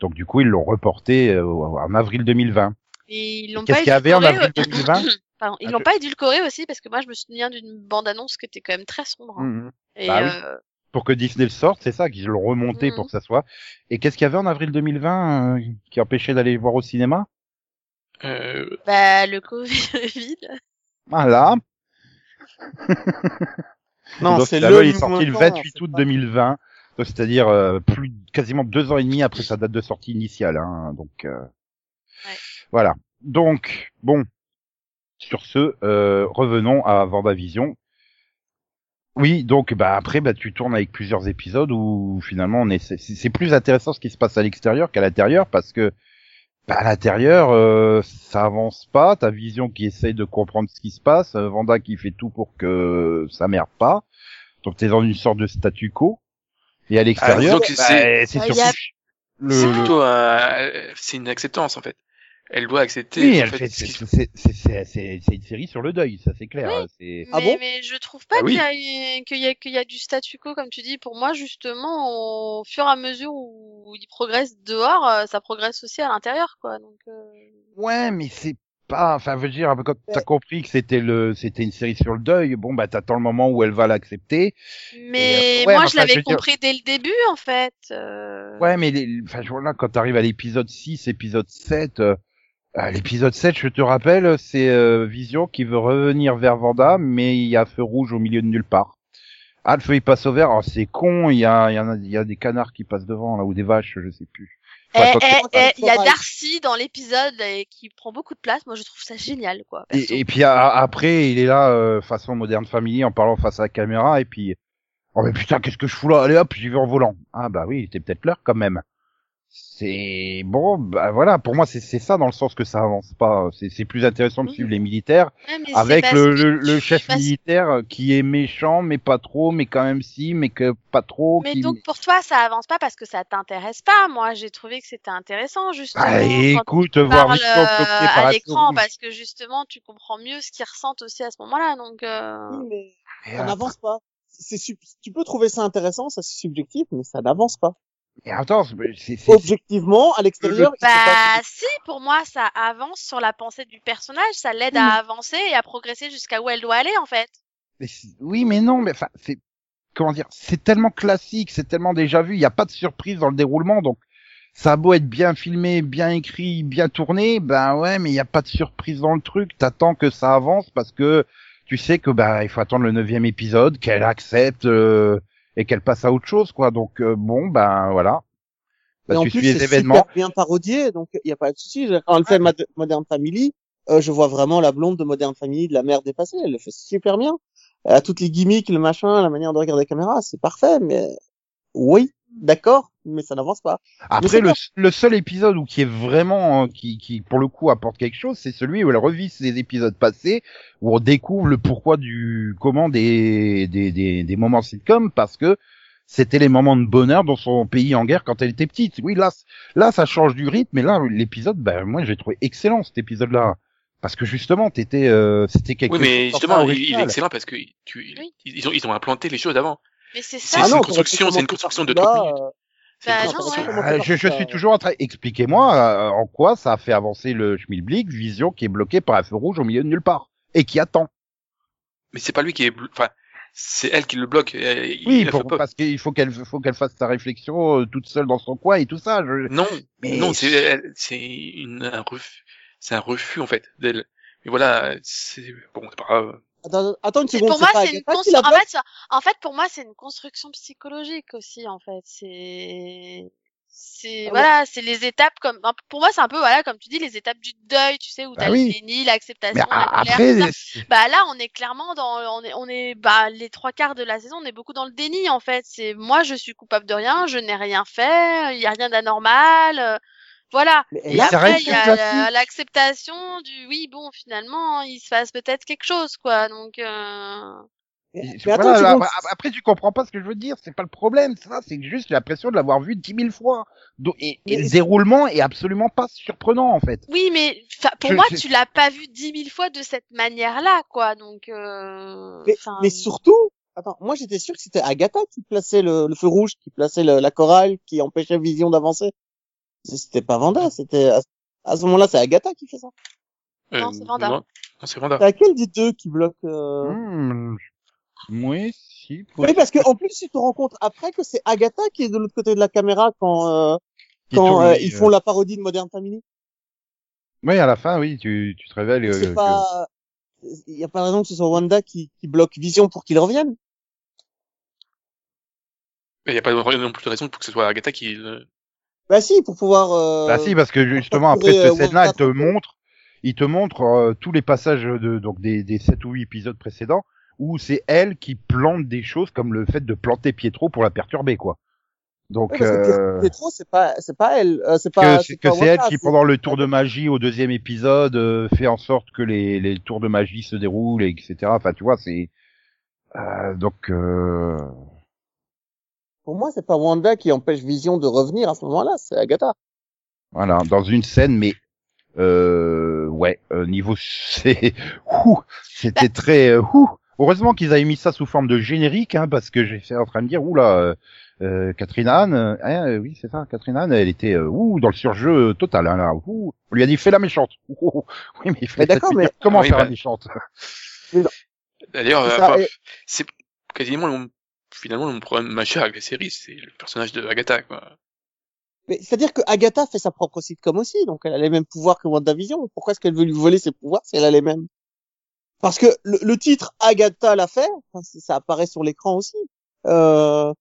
Donc du coup, ils l'ont reporté euh, en avril 2020. Et ils l'ont Qu'est-ce qu'il y avait en avril euh, 2020 Pardon, ils Ah, l'ont pas édulcoré aussi parce que moi je me souviens d'une bande-annonce qui était quand même très sombre. hein. Mhm. Et Bah oui. euh, Pour que Disney le sorte, c'est ça qu'ils l'ont remonté pour que ça soit. Et qu'est-ce qu'il y avait en avril 2020 euh, qui empêchait d'aller voir au cinéma? Euh, bah le Covid. Voilà. Non, Donc, c'est le loi est sortie le moment, 28 c'est août pas- 2020. Donc, c'est-à-dire euh, plus quasiment deux ans et demi après sa date de sortie initiale. Hein, donc euh, Ouais. voilà. Donc bon, sur ce, euh, revenons à Vendavision. Oui, donc bah après bah tu tournes avec plusieurs épisodes où finalement on est c'est plus intéressant ce qui se passe à l'extérieur qu'à l'intérieur parce que bah, à l'intérieur euh, ça avance pas, ta vision qui essaye de comprendre ce qui se passe, euh, Vanda qui fait tout pour que ça merde pas. Donc t'es dans une sorte de statu quo. Et à l'extérieur, donc, bah, c'est- Ah, il surtout le, c'est le- plutôt un- c'est une acceptance en fait. Elle doit accepter. oui, fait, fait, ce qui se- c'est c'est- c'est- c'est- c'est une série sur le deuil, ça c'est clair. Oui. C'est Ah mais, bon? mais je trouve pas Ah oui. qu'il y, a- qu'il y a qu'il y a du statu quo comme tu dis. Pour moi, justement, au fur et à mesure où il progresse dehors, euh, ça progresse aussi à l'intérieur, quoi. Donc euh, Ouais, mais c'est pas, enfin, veut dire, quand t'as compris que c'était le, c'était une série sur le deuil, bon, bah, t'attends le moment où elle va l'accepter. Mais euh, ouais, moi, je enfin, je l'avais dire- compris dès le début, en fait. euh. Ouais, mais les- enfin, je vois là, quand t'arrives à l'épisode 6, épisode 7, euh, à l'épisode 7, je te rappelle, c'est euh, Vision qui veut revenir vers Vanda, mais il y a feu rouge au milieu de nulle part. Ah, le feu il passe au vert, alors c'est con, il y a, il y a, il y a des canards qui passent devant, là, ou des vaches, je sais plus. Eh, Enfin, eh, eh, il y a. Darcy dans l'épisode et qui prend beaucoup de place. Moi, je trouve ça génial, quoi. Et, et puis a- après, il est là euh, façon moderne family en parlant face à la caméra et puis oh mais putain qu'est-ce que je fous là? Allez hop j'y vais en volant. Ah bah oui, il était peut-être l'heure quand même. C'est bon, bah voilà. Pour moi c'est c'est ça dans le sens que ça avance pas. C'est c'est plus intéressant de suivre les militaires Ouais, avec le, le, le chef militaire qui est méchant mais pas trop, mais quand même si, mais que pas trop. Mais qui... donc pour toi, ça avance pas parce que ça t'intéresse pas. Moi, j'ai trouvé que c'était intéressant justement. Ah, quand écoute, tu voir euh, à l'écran parce que justement, tu comprends mieux ce qu'ils ressentent aussi à ce moment-là. Donc euh, Oui, mais ça n'avance pas. C'est sub- tu peux trouver ça intéressant, ça c'est subjectif, mais ça n'avance pas. Et attends, c'est c'est- Objectivement, à l'extérieur, bah passe- si, pour moi, ça avance sur la pensée du personnage, ça l'aide à mais- avancer et à progresser jusqu'à où elle doit aller en fait. Mais oui, mais non, mais enfin, c'est comment dire, c'est tellement classique, c'est tellement déjà vu, il n'y a pas de surprise dans le déroulement, donc ça a beau être bien filmé, bien écrit, bien tourné, ben ouais, mais il n'y a pas de surprise dans le truc. T'attends que ça avance parce que tu sais que ben il faut attendre le neuvième épisode, qu'elle accepte euh, et qu'elle passe à autre chose, quoi. Donc euh, bon, ben voilà. Et Bah, en plus, c'est super bien parodié, donc il n'y a pas de souci. Quand elle fait Modern Family, euh, je vois vraiment la blonde de Modern Family, de la mère dépassée. Elle le fait super bien. Elle a toutes les gimmicks, le machin, la manière de regarder la caméra, c'est parfait. Mais oui, d'accord, mais ça n'avance pas. Après, c'est le, seul épisode où qui est vraiment, euh, qui, qui pour le coup apporte quelque chose, c'est celui où elle revit ses épisodes passés, où on découvre le pourquoi du comment des des des, des moments sitcom, parce que c'était les moments de bonheur dans son pays en guerre quand elle était petite. Oui, là, là, ça change du rythme, mais là, l'épisode, ben, moi, j'ai trouvé excellent cet épisode-là. Parce que justement, t'étais, euh, c'était quelque Oui, chose mais de justement, il, il est excellent parce que tu, Oui. ils, ont, ils ont implanté les choses avant. Mais c'est C'est ça. Ah une non, construction, c'est une construction de par 30 là, minutes. Bah, non, ouais. Ah, je, suis toujours en train. Expliquez-moi euh, en quoi ça a fait avancer le schmilblick, Vision qui est bloqué par un feu rouge au milieu de nulle part et qui attend. Mais c'est pas lui qui est, enfin, c'est elle qui le bloque. Il- Oui, il pour- parce qu'il faut qu'elle faut qu'elle fasse sa réflexion euh, toute seule dans son coin et tout ça. Je... Non, Mais non, c'est, elle- c'est une, un refus, c'est un refus en fait d'elle. Mais voilà, c'est bon, c'est pas grave. Attends, attends une seconde, pour moi, pas c'est une la En fait, ça- en fait, pour moi, c'est une construction psychologique aussi. En fait, c'est, c'est Ah voilà, c'est les étapes comme. Pour moi, c'est un peu voilà, comme tu dis, les étapes du deuil. Tu sais où Bah t'as oui. le déni, l'acceptation, la colère, après, Bah là, on est clairement dans, on est, on est, bah les trois quarts de la saison, on est beaucoup dans le déni en fait. C'est moi, je suis coupable de rien, je n'ai rien fait, il y a rien d'anormal, euh, voilà. Mais Et après, il y a l'acceptation du oui, bon, finalement, il se passe peut-être quelque chose, quoi. Donc, euh... mais, mais attends voilà, après, tu comprends pas ce que je veux dire. C'est pas le problème, ça. C'est juste l'impression de l'avoir vu dix mille fois. Donc, et, le déroulement est absolument pas surprenant en fait. oui, mais pour Je- moi, je- tu l'as pas vu dix mille fois de cette manière-là, quoi. Donc, euh... Mais, surtout, attends, moi j'étais sûr que c'était Agatha qui plaçait le, le feu rouge, qui plaçait le- la chorale, qui empêchait Vision d'avancer. C'était pas Vanda, c'était à, à ce moment-là, c'est Agatha qui fait ça. Non, c'est Vanda. C'est Vanda. C'est laquelle des deux qui bloque euh... Hmm, oui, si. Oui, parce que en plus, tu te rends compte après que c'est Agatha qui est de l'autre côté de la caméra quand euh, quand tourne, euh, ils euh. font la parodie de Modern Family. Oui, à la fin, oui, tu, tu te révèles. euh, C'est que- pas, il y a pas de raison que ce soit Wanda qui, qui bloque Vision pour qu'il revienne. Il n'y a pas non plus de raison pour que ce soit Agatha qui. Bah si, pour pouvoir. Euh... Bah si, parce que justement après cette euh, scène-là, il te montre, il te montre euh, tous les passages de donc des des sept ou huit épisodes précédents où c'est elle qui plante des choses comme le fait de planter Pietro pour la perturber quoi. Donc euh, Pietro, c'est pas, c'est pas elle, euh, c'est pas. que c'est elle qui pendant le tour de magie au deuxième épisode euh, fait en sorte que les les tours de magie se déroulent et etc. Enfin tu vois c'est euh, donc euh, Pour moi, c'est pas Wanda qui empêche Vision de revenir à ce moment-là, c'est Agatha. Voilà, dans une scène, mais euh, ouais, euh, niveau c'est, ouh, c'était très, euh, ouh. Heureusement qu'ils avaient mis ça sous forme de générique, hein, parce que j'étais en train de dire, oula, euh, euh, Catherine Anne, euh, hein, oui c'est ça, Catherine Anne, elle était, euh, ouh, dans le surjeu total, hein, là, ouh. On lui a dit fais la méchante. Ouh, oui, mais Mais d'accord, mais- comment Oui, faire bah- la méchante? D'ailleurs, C'est euh, quasiment mon- finalement mon problème majeur avec la série, c'est le personnage de Agatha. Quoi. Mais c'est-à-dire que Agatha fait sa propre sitcom aussi, donc elle a les mêmes pouvoirs que WandaVision. Pourquoi est-ce qu'elle veut lui voler ses pouvoirs si elle a les mêmes? Parce que le, le titre Agatha l'a fait, enfin, ça apparaît sur l'écran aussi. Euh,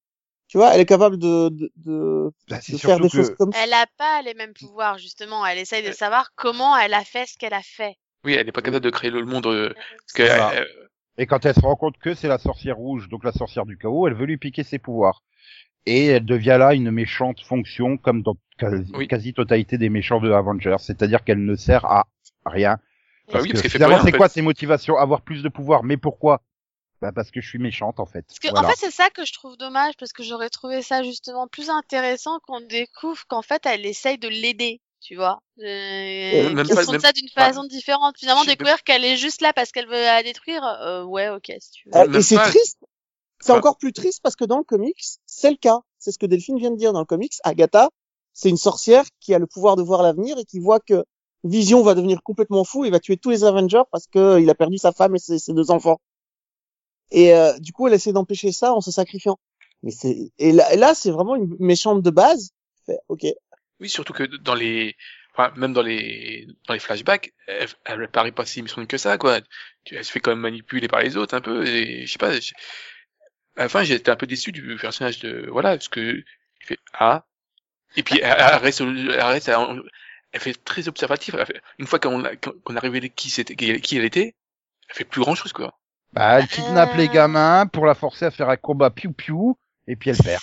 tu vois, elle est capable de, de, de, Bah, de faire des choses comme ça. elle a pas les mêmes pouvoirs justement. Elle essaye de savoir comment elle a fait ce qu'elle a fait. Oui, elle n'est pas capable de créer le monde. euh, parce que, euh, Et quand elle se rend compte que c'est la sorcière rouge, donc la sorcière du chaos, elle veut lui piquer ses pouvoirs. Et elle devient là une méchante fonction, comme dans quasi, Oui. quasi-totalité des méchants de Avengers. C'est-à-dire qu'elle ne sert à rien. Bah oui, parce fait finalement, c'est en quoi fait. ses motivations Avoir plus de pouvoir. Mais pourquoi? Bah Parce que je suis méchante, en fait. Parce que Voilà. en fait c'est ça que je trouve dommage parce que j'aurais trouvé ça justement plus intéressant qu'on découvre qu'en fait elle essaye de l'aider, tu vois. Euh, même qu'ils pas- font même- ça d'une bah, façon différente. Finalement découvrir qu'elle est juste là parce qu'elle veut la détruire. Euh, ouais, ok, si tu veux. Euh, même et c'est pas- triste. C'est encore plus triste parce que dans le comics, c'est le cas. C'est ce que Delphine vient de dire dans le comics. Agatha, c'est une sorcière qui a le pouvoir de voir l'avenir et qui voit que Vision va devenir complètement fou et va tuer tous les Avengers parce que il a perdu sa femme et ses, ses deux enfants. Et euh, du coup, elle essaie d'empêcher ça en se sacrifiant. Mais c'est et là, c'est vraiment une méchante de base. Fait, ok. Oui, surtout que dans les, enfin, même dans les, dans les flashbacks, elle, elle paraît pas si méchante que ça, quoi. Tu- Elle se fait quand même manipuler par les autres un peu. Et je sais pas. je- À la fin, j'étais un peu déçu du personnage de, voilà, parce que il fait ah, et puis elle, elle reste, elle reste, elle, elle fait très observative. Elle fait- une fois qu'on a, qu'on a révélé qui c'était, qui qui elle était, elle fait plus grand chose, quoi. Bah, elle kidnappe Euh. les gamins pour la forcer à faire un combat piou-piou, et puis elle perd.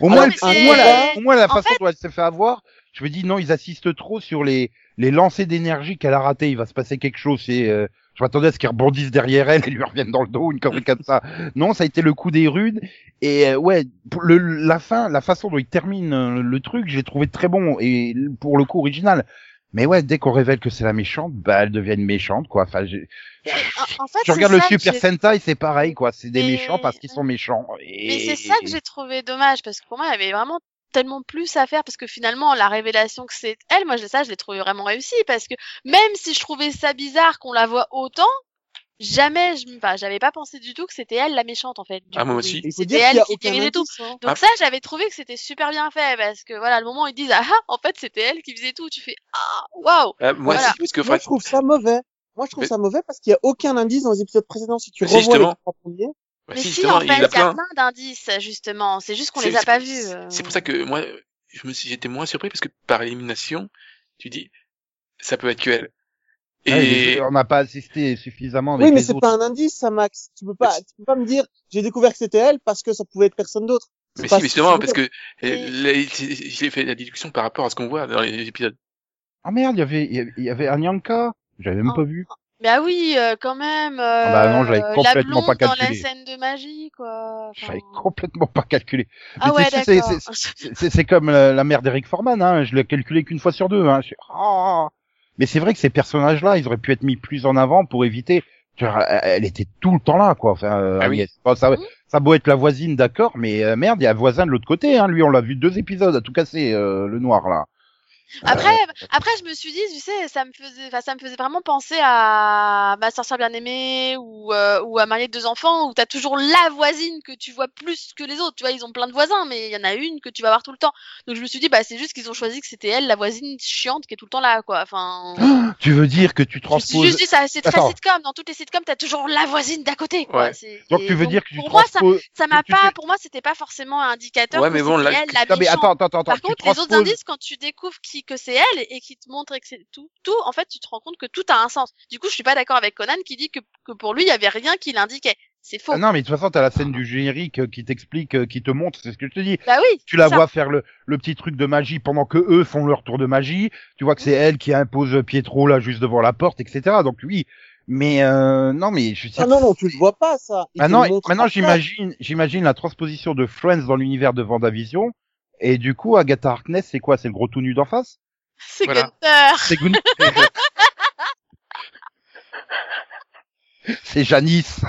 Au moins, elle- au moins, la, au moins, la façon dont elle s'est fait avoir, je me dis non, ils assistent trop sur les les lancers d'énergie qu'elle a raté. Il va se passer quelque chose. C'est euh, Je m'attendais à ce qu'ils rebondissent derrière elle et lui reviennent dans le dos, une connerie comme ça. Non, ça a été le coup des runes. Et euh, ouais, le, la fin, la façon dont il termine euh, le truc, j'ai trouvé très bon et pour le coup original. Mais ouais, dès qu'on révèle que c'est la méchante, bah elle devient une méchante quoi. Enfin, j'ai- En, en fait, tu regardes c'est le Super Sentai, c'est pareil quoi. C'est des méchants parce qu'ils sont méchants. Et... Mais c'est ça que j'ai trouvé dommage parce que pour moi, il y avait vraiment tellement plus à faire parce que finalement la révélation que c'est elle, moi je ça je l'ai trouvé vraiment réussi parce que même si je trouvais ça bizarre qu'on la voit autant, jamais je, enfin j'avais pas pensé du tout que c'était elle la méchante en fait. du Ah, moi aussi. C'était elle qui dirige tout. hein. Donc Ah. ça j'avais trouvé que c'était super bien fait parce que voilà le moment où ils disent ah en fait c'était elle qui faisait tout, tu fais ah waouh. Ah, moi, Voilà. c'est parce que, Moi, je trouve ça mauvais. Moi, je trouve Mais- ça mauvais parce qu'il y a aucun indice dans les épisodes précédents. Si tu revois les justement. trois premiers, bah, Mais si, si en fait il y a plein. plein d'indices justement, c'est juste qu'on les a pas vus. euh. C'est pour ça que moi, je me suis, j'étais moins surpris parce que par élimination, tu dis, ça peut être que elle. Et Ouais, on n'a pas assisté suffisamment avec oui, mais c'est pas un indice, ça, Max. Tu peux pas, tu peux pas me dire, j'ai découvert que c'était elle parce que ça pouvait être personne d'autre. Mais si, mais justement, parce que Mais- euh, j'ai fait la déduction par rapport à ce qu'on voit dans les épisodes. Ah merde, il y avait, il y avait- Anyanka. J'avais même Oh. pas vu. Mais ah oui, euh, quand même. Euh, bah non, j'avais la complètement blonde pas dans la calculé. scène de magie, quoi. Enfin, J'avais complètement pas calculé. Ah ouais, d'accord. C'est- comme la, la mère d'Eric Forman, hein. je l'ai calculé qu'une fois sur deux. Hein. Mais c'est vrai que ces personnages-là, ils auraient pu être mis plus en avant pour éviter. Tu vois, Elle était tout le temps là, quoi. Enfin, euh, Ah oui. Ça, ça beau être la voisine, d'accord, mais euh, merde, il y a un voisin de l'autre côté. Hein. Lui, on l'a vu deux épisodes à tout casser, euh, le noir là. Après, Euh, après, je me suis dit, tu sais, ça me faisait, enfin, ça me faisait vraiment penser à ma sorcière bien aimée ou euh, ou à marier deux enfants où t'as toujours la voisine que tu vois plus que les autres. Tu vois, ils ont plein de voisins, mais il y en a une que tu vas voir tout le temps. Donc je me suis dit, bah c'est juste qu'ils ont choisi que c'était elle, la voisine chiante qui est tout le temps là, quoi. Enfin, tu veux dire que tu je me suis transposes. juste dit, ça, c'est très Attends. sitcom. Dans toutes les sitcoms, t'as toujours la voisine d'à côté, quoi. Ouais. Donc tu veux donc, dire que tu pour moi, ça, transposes. ça m'a pas, fais- pour moi, c'était pas forcément un indicateur Ouais, mais bon, c'était là, elle, la Non mais attends, attends, attends. Par contre, les autres transposes- indices, quand tu découvres qui, que c'est elle et qui te montre que c'est tout, tout, en fait, tu te rends compte que tout a un sens. Du coup, je suis pas d'accord avec Conan qui dit que, que pour lui, il y avait rien qui l'indiquait. C'est faux. Ah non, mais de toute façon, t'as la scène du générique euh, qui t'explique, euh, qui te montre, c'est ce que je te dis. bah oui. Tu la ça. vois faire le, le petit truc de magie pendant que eux font leur tour de magie. Tu vois que c'est elle qui impose Pietro là juste devant la porte, etc. Donc oui, mais euh, non, mais je suis Ah non, non, tu le vois pas, ça. Il te Maintenant, maintenant j'imagine, j'imagine la transposition de Friends dans l'univers de Vendavision. Et du coup, Agatha Harkness, c'est quoi? C'est le gros tout nu d'en face? C'est Voilà. Gunther. C'est Gun- C'est Janice.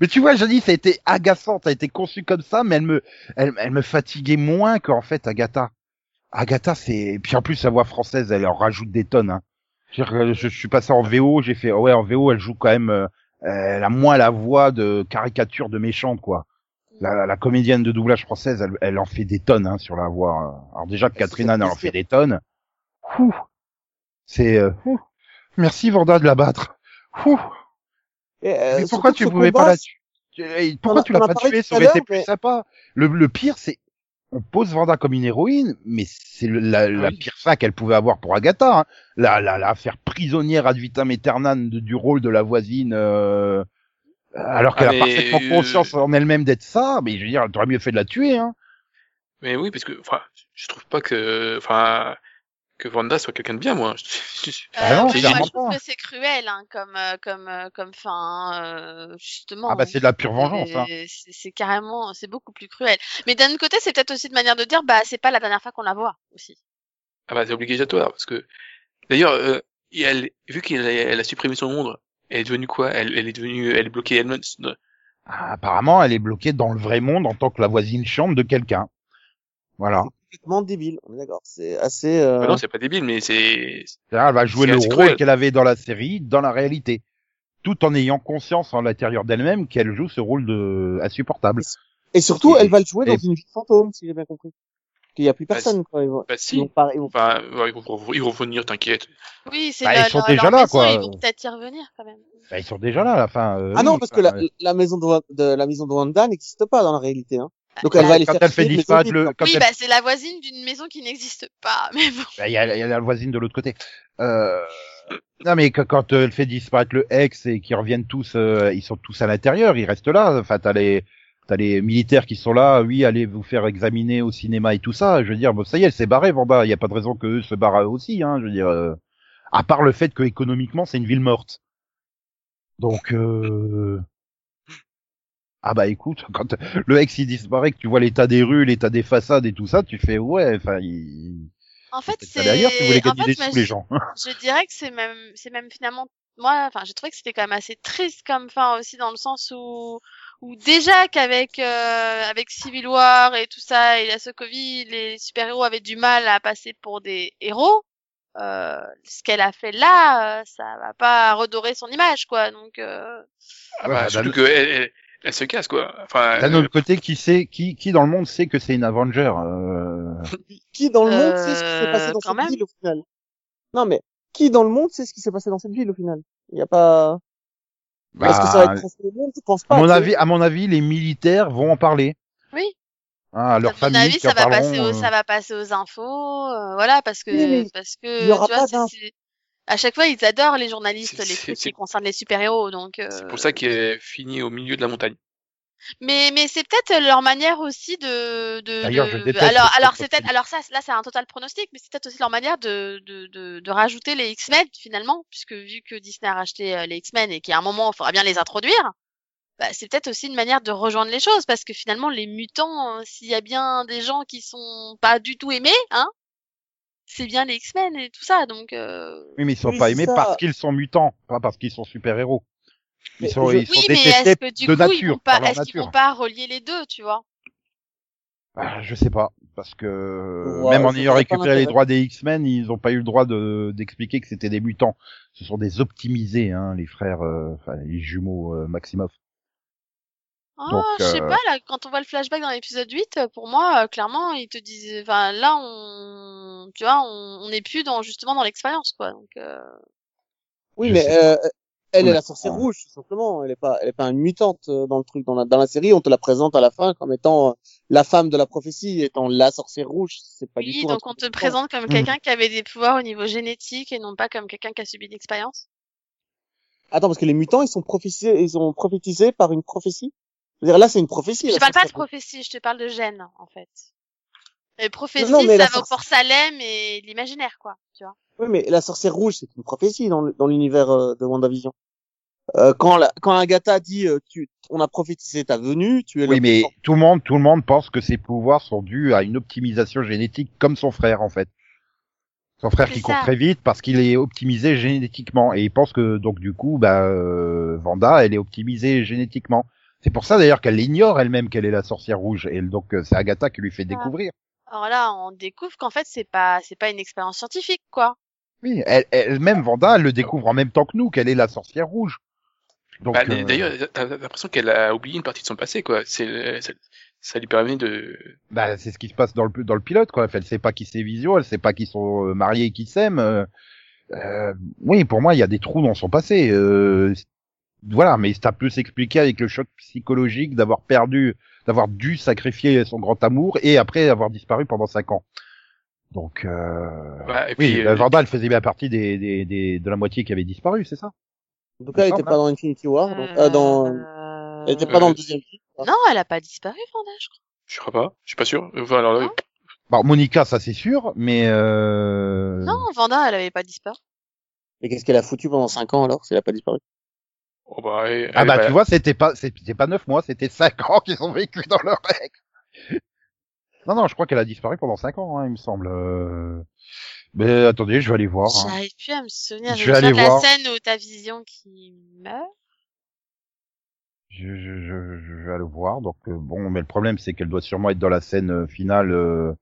mais tu vois, Janice a été agaçante, a été conçue comme ça, mais elle me, elle, elle me fatiguait moins qu'en fait Agatha. Agatha, c'est, puis en plus sa voix française, elle en rajoute des tonnes. Hein. Je suis passé en VO, j'ai fait, ouais, en VO, elle joue quand même, euh, elle a moins la voix de caricature de méchante, quoi. La, la, comédienne de doublage française, elle, elle en fait des tonnes hein, sur la voix. Alors déjà que Catherine Anne, elle en fait des tonnes. C'est, euh, merci Vanda de la battre. Ouh. Et, euh, Mais pourquoi tu pouvais pas la tuer? Et Pourquoi a- tu l'as pas tuée Ça aurait été plus mais- sympa. Le, le pire, c'est on pose Vanda comme une héroïne, mais c'est la, la Oui. pire fin qu'elle pouvait avoir pour Agatha. Hein. La, la, la faire prisonnière ad vitam aeternam de- du rôle de la voisine, euh, alors Ah, qu'elle a parfaitement euh, conscience en elle-même d'être ça. Mais je veux dire, t'aurais mieux fait de la tuer. Hein. Mais oui, parce que, enfin, je trouve pas que, enfin, que Vanda soit quelqu'un de bien, moi. Je- je- Ah non, Euh, moi, je trouve que c'est cruel, hein, comme, euh, comme, euh, comme fin, hein, euh, justement. Ah bah c'est de la pure vengeance. Hein. C'est carrément, c'est beaucoup plus cruel. Mais d'un autre côté, c'est peut-être aussi une manière de dire, bah, c'est pas la dernière fois qu'on la voit aussi. Ah bah, c'est obligatoire, parce que, d'ailleurs, euh, elle, vu qu'elle a, elle a supprimé son monde, elle est devenue quoi? Elle, elle est devenue, elle est bloquée elle-même. Ah, apparemment, elle est bloquée dans le vrai monde en tant que la voisine chiante de quelqu'un. Voilà. complètement débile. On est d'accord. C'est assez. Euh... Bah non, c'est pas débile, mais c'est, C'est-à-dire, Elle va jouer C'est le rôle qu'elle avait dans la série, dans la réalité, tout en ayant conscience en l'intérieur d'elle-même qu'elle joue ce rôle de insupportable. Et surtout, Et- elle va le jouer et- dans une vie de fantôme, si j'ai bien compris. Qu'il y a plus Bah, personne, quoi. Ils vont, bah ils si. vont pas- ils vont- ouais, ils vont, ils vont revenir, t'inquiète. Oui, c'est Bah, la- ils sont leur- déjà leur là, maison, quoi. Ils vont peut-être y revenir quand même. Bah, ils sont déjà là à la fin. euh, Ah non, parce que la, maison de, de la maison de Wanda n'existe pas dans la réalité. Hein. Donc elle va aller quand faire elle fait disparaître le, quand oui, elle- bah, c'est la voisine d'une maison qui n'existe pas, mais bon. bah, il y a, il y a la voisine de l'autre côté. Euh... Non mais que- quand euh, elle fait disparaître le ex et qu'ils reviennent tous, euh, ils sont tous à l'intérieur, ils restent là. Enfin, t'as les t'as les militaires qui sont là. Oui, allez vous faire examiner au cinéma et tout ça. Je veux dire, bon, ça y est, elle s'est barrée, Vanda. Il y a pas de raison que eux se barrent aussi. Hein. Je veux dire, euh, À part le fait que économiquement c'est une ville morte. Donc euh... ah bah écoute, quand le ex il disparaît, que tu vois l'état des rues, l'état des façades et tout ça, tu fais ouais, enfin il. En fait, c'est. ailleurs si vous voulez en gagner fait, des sous les gens. Je dirais que c'est même, c'est même finalement, moi, enfin, j'ai trouvé que c'était quand même assez triste comme fin aussi dans le sens où, où déjà qu'avec, euh, avec Civil War et tout ça et la Sokovie, les super-héros avaient du mal à passer pour des héros. Euh, ce qu'elle a fait là, euh, ça va pas redorer son image, quoi. Donc, euh, Ah bah, surtout que elle, elle, elle se casse quoi. Enfin, D'un euh, autre côté, qui sait, qui, qui dans le monde sait que c'est une Avenger euh... Qui dans le monde sait ce qui s'est Euh, passé dans cette même. ville au final? Non mais qui dans le monde sait ce qui s'est passé dans cette ville au final? Il y a pas. Est-ce que ça va bah, être au monde? Je pense à mon avis, à mon avis, les militaires vont en parler. oui. Hein, à leur à mon famille, avis, qui ça va passer, au, euh, ça va passer aux infos, euh, voilà, parce que, Oui, parce il que, y aura tu vois, à chaque fois, ils adorent les journalistes, les trucs qui concernent les super-héros, donc. euh, c'est pour ça qu'elle finit au milieu de la montagne. Mais, mais c'est peut-être leur manière aussi de, de, D'ailleurs, de- je déteste alors, alors c'est peut-être, alors ça, là, c'est un total pronostic, mais c'est peut-être aussi leur manière de, de, de, de rajouter les X-Men finalement, puisque vu que Disney a racheté euh, les X-Men et qu'à un moment, il faudra bien les introduire, bah, c'est peut-être aussi une manière de rejoindre les choses, parce que finalement, les mutants, euh, s'il y a bien des gens qui sont pas du tout aimés, hein, c'est bien les X-Men et tout ça, donc. Euh... Oui, mais ils sont Oui, pas aimés ça. parce qu'ils sont mutants, pas parce qu'ils sont super-héros. Ils sont, je- ils sont Oui, mais détestés est-ce que du de coup, ils nature, vont pas, est-ce qu'ils vont pas relier les deux, tu vois? Ah, je sais pas, parce que Ouais, même en ayant récupéré les droits des X-Men, ils ont pas eu le droit de d'expliquer que c'était des mutants. Ce sont des optimisés, hein, les frères, euh, enfin les jumeaux euh, Maximoff. Ah, Donc, je sais euh, pas, là, quand on voit le flashback dans l'épisode 8, euh, pour moi, euh, clairement, ils te disent, enfin, là, on, tu vois, on, on est plus dans, justement, dans l'expérience, quoi, donc, euh... Oui, Je mais euh, elle est la sorcière rouge, tout simplement. Elle est pas, elle est pas une mutante euh, dans le truc. Dans la, dans la série, on te la présente à la fin comme étant euh, la femme de la prophétie, étant la sorcière rouge. C'est pas du oui, tout. un donc truc on te mutant. présente comme quelqu'un qui avait des pouvoirs au niveau génétique et non pas comme quelqu'un qui a subi une expérience. Attends, parce que les mutants, ils sont prophétisés, ils sont prophétisés par une prophétie? Je veux dire, là, c'est une prophétie. Je la parle pas de prophétie, je te parle de gène, en fait. Les prophéties, non, mais la ça va au sorci- Port Salem et l'imaginaire, quoi, tu vois. Oui, mais la sorcière rouge, c'est une prophétie dans le- dans l'univers euh, de WandaVision. Euh, quand la, quand Agatha dit, euh, tu, on a prophétisé ta venue, tu es Oui, le mais puissant. tout le monde, tout le monde pense que ses pouvoirs sont dus à une optimisation génétique, comme son frère en fait. Son frère qui court très vite parce qu'il est optimisé génétiquement et il pense que donc du coup, bah, euh, Vanda, elle est optimisée génétiquement. C'est pour ça d'ailleurs qu'elle ignore elle-même qu'elle est la sorcière rouge et donc euh, c'est Agatha qui lui fait découvrir. Alors là, on découvre qu'en fait, c'est pas, c'est pas une expérience scientifique, quoi. Oui, elle- elle-même Vanda, elle le découvre en même temps que nous qu'elle est la sorcière rouge. Bah, euh, D'ailleurs, t'as l'impression qu'elle a oublié une partie de son passé, quoi. C'est, ça, lui permet de. Bah, c'est ce qui se passe dans le dans le pilote quoi. Elle sait pas qui c'est Visio, elle sait pas qu'ils sont euh, mariés et qui s'aiment. Euh, euh, oui, pour moi, il y a des trous dans son passé. Euh, voilà, mais ça peut s'expliquer avec le choc psychologique d'avoir perdu, d'avoir dû sacrifier son grand amour et après avoir disparu pendant cinq ans. Donc, euh... Bah, et oui, puis, euh, Vanda, elle faisait bien partie des, des, des de la moitié qui avait disparu, c'est ça? En tout cas, elle D'accord, était pas dans Infinity War, donc, euh, dans, Euh, elle était pas dans Euh, le deuxième film. Non, elle a pas disparu, Vanda, je crois. je crois pas? Je suis pas sûr. Enfin, alors. Bon, Monica, ça c'est sûr, mais euh... Non, Vanda, elle avait pas disparu. Et qu'est-ce qu'elle a foutu pendant 5 ans alors, si elle a pas disparu? oh, bah, elle- Ah bah bah, tu vois, c'était pas c'était pas neuf mois, c'était cinq ans qu'ils ont vécu dans leur règle. Non non, je crois qu'elle a disparu pendant cinq ans, hein, il me semble. Euh, Mais attendez, je vais aller voir. hein. J'arrive plus à me souvenir. Je Je vais aller de la voir. scène où t'as Vision qui meurt. Je, je, je, je vais aller voir. Donc euh, bon, mais le problème c'est qu'elle doit sûrement être dans la scène euh, finale. euh,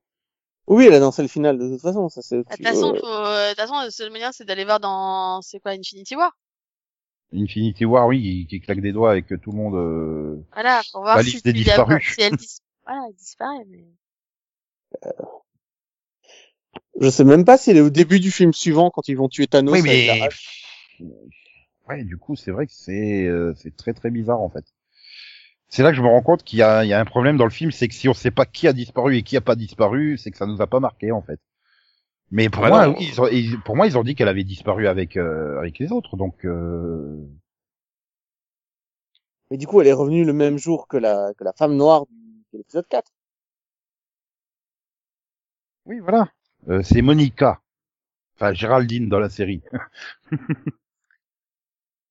Oui, elle a dansé le final, de toute façon, ça c'est, De toute façon, euh, faut, euh, de toute façon, le seul moyen, c'est d'aller voir dans, c'est quoi, Infinity War. Infinity War, oui, qui, claque des doigts et que tout le monde. euh, Voilà, pour voir La tu la disparus. si elle dis... voilà, elle disparaît, mais. Je sais même pas si elle est au début du film suivant quand ils vont tuer Thanos. Oui, mais ouais, du coup, c'est vrai que c'est euh, c'est très très bizarre en fait. C'est là que je me rends compte qu'il y a, il y a un problème dans le film, c'est que si on sait pas qui a disparu et qui a pas disparu, c'est que ça nous a pas marqué en fait. Mais pour Ouais, moi, non. ils ont, ils- pour moi, ils ont dit qu'elle avait disparu avec euh, avec les autres, donc euh... Mais du coup, elle est revenue le même jour que la, que la femme noire de l'épisode 4. Oui, voilà. Euh, c'est Monica. Enfin, Géraldine dans la série.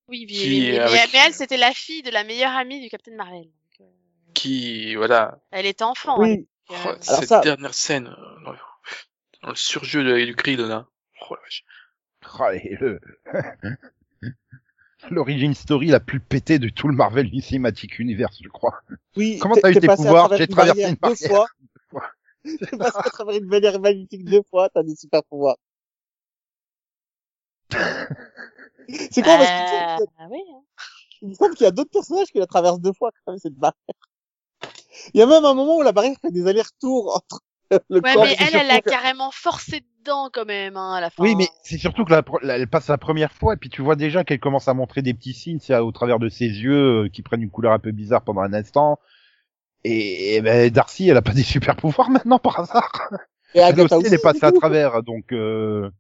Oui, mais, Qui mais- mais- avec- mais elle, c'était la fille de la meilleure amie du Captain Marvel. Donc, euh, Qui, voilà, elle était enfant. Oui, donc, Oh, euh, cette ça- dernière scène, euh, dans le, surjeu de, du Krill, là. Oh, la vache. Oh, et le... L'origine story la plus pétée de tout le Marvel Cinematic Universe, je crois. oui. Comment t'as eu t'es pouvoirs J'ai une traversé barrière une deux barrière. fois. T'es passé à travers une barrière magnétique deux fois, t'as des super pouvoirs. C'est quoi parce qu'il me semble euh, qu'il y a- oui, hein. il me semble qu'il y a d'autres personnages qui la traversent deux fois quand même cette barrière. Il y a même un moment où la barrière fait des allers-retours entre le Ouais, corps mais et elle, elle a que- carrément forcé dedans quand même, hein, à la fin. Oui, mais c'est surtout que la, elle passe la première fois et puis tu vois déjà qu'elle commence à montrer des petits signes c'est au travers de ses yeux euh, qui prennent une couleur un peu bizarre pendant un instant. Et, et ben, Darcy, elle a pas des super pouvoirs maintenant par hasard. Et Elle Agatha aussi, elle est passée à travers, donc euh...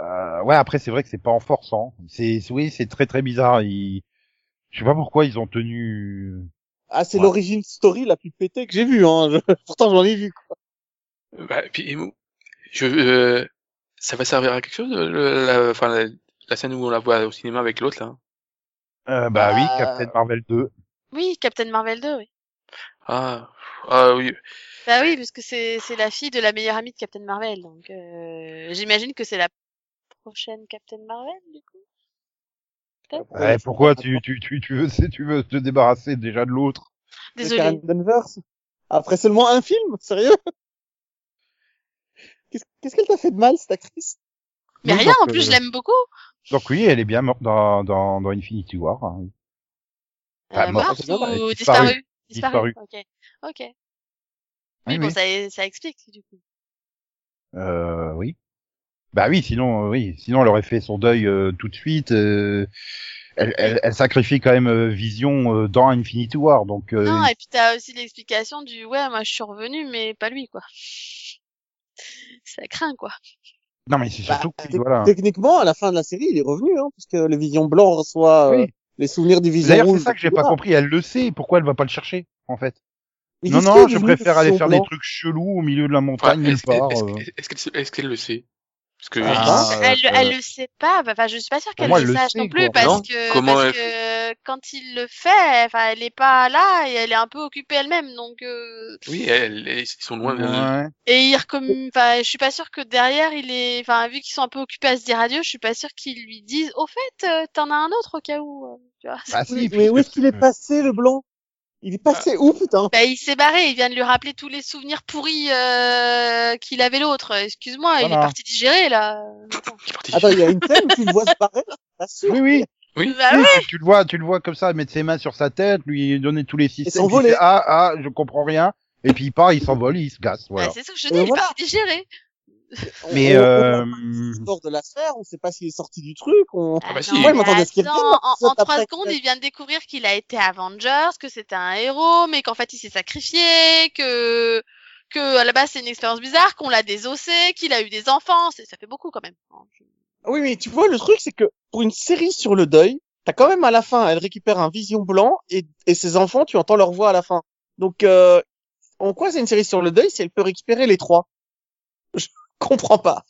euh, ouais. Après, c'est vrai que c'est pas en forçant. C'est c'est- oui, c'est très très bizarre. Ils... Je sais pas pourquoi ils ont tenu. Ah, c'est Ouais. l'origine story la plus pétée que j'ai vue, hein. Je- Pourtant, j'en ai vu, quoi. Bah, puis, je, euh, ça va servir à quelque chose, le- la, enfin, la, la scène où on la voit au cinéma avec l'autre, là? Euh, bah oui, Euh, Captain Marvel 2. Oui, Captain Marvel 2, oui. Ah, ah oui. Bah oui, parce que c'est c'est la fille de la meilleure amie de Captain Marvel, donc euh, j'imagine que c'est la prochaine Captain Marvel, du coup. Peut-être. Ouais, pourquoi tu tu tu tu veux tu veux te débarrasser déjà de l'autre? Karen Danvers? Après seulement un film, sérieux? Qu'est-ce qu'est-ce qu'elle t'a fait de mal, cette actrice? Mais Oui, rien, en plus, euh, je l'aime beaucoup. Donc oui, elle est bien morte dans dans dans Infinity War. hein. Enfin, Euh, morte, morte ou disparue. disparue? Disparue. Ok. Ok. Oui, Oui, bon, ça, ça explique, du coup. Euh, oui. Bah oui, sinon, euh, oui, sinon elle aurait fait son deuil euh, tout de suite. euh, elle, elle, elle sacrifie quand même euh, Vision euh, dans Infinity War, donc. euh, Non, et puis t'as aussi l'explication du ouais, moi je suis revenu, mais pas lui, quoi. Ça craint, quoi. non, mais c'est Bah, surtout que voilà. Techniquement, à la fin de la série, il est revenu, hein, puisque le Vision Blanc reçoit euh, Oui. Les souvenirs du Vision D'ailleurs, c'est ça que j'ai pas compris. Elle le sait. Pourquoi elle va pas le chercher, en fait? Mais Non, non, je préfère le aller faire Blanc des trucs chelous au milieu de la montagne, est-ce euh. qu'elle est-ce qu'elle le sait? Parce que Ah, il- elle, elle le sait pas. Enfin, je suis pas sûre qu'elle le sache sait, non plus quoi. parce Non que Comment parce elle- que quand il le fait, enfin, elle est pas là et elle est un peu occupée elle-même. Donc euh, oui, elle, elle- ils sont loin de... Ouais. et il recomm... enfin, je suis pas sûre que derrière il est, enfin, vu qu'ils sont un peu occupés à se dire adieu, je suis pas sûre qu'ils lui disent au fait, euh, t'en as un autre au cas où. euh, tu vois. Bah, si, Oui, mais où est-ce qu'il est passé, le Blanc? Il est passé où, putain? Bah, il s'est barré, il vient de lui rappeler tous les souvenirs pourris euh, qu'il avait l'autre. Excuse-moi, il est Voilà. parti digérer là. Attends. il y a une scène où tu le vois se barrer, là, pas sûr. Oui, oui. Oui. Bah Oui, tu, tu le vois, tu le vois comme ça, mettre ses mains sur sa tête, lui donner tous les systèmes. s'envoler. ah, ah, je comprends rien. Et puis il part, il s'envole, il se casse, voilà. Bah, c'est ça que je dis, il est voilà. parti digérer. On- Mais on- on euh, qu'il sort de la sphère, on sait pas s'il est sorti du truc, on... Ah bah si. à ce qu'il attends, revienne, En, en trois secondes, il vient de découvrir qu'il a été Avengers, que c'était un héros, mais qu'en fait il s'est sacrifié, que que à la base c'est une expérience bizarre, qu'on l'a désossé, qu'il a eu des enfants. Ça fait beaucoup quand même. hein. Oui, mais tu vois, le truc, c'est que pour une série sur le deuil, t'as quand même à la fin, elle récupère un vision blanc et, et ses enfants, tu entends leur voix à la fin. Donc, euh, en quoi c'est une série sur le deuil si elle peut récupérer les trois? Je comprends pas.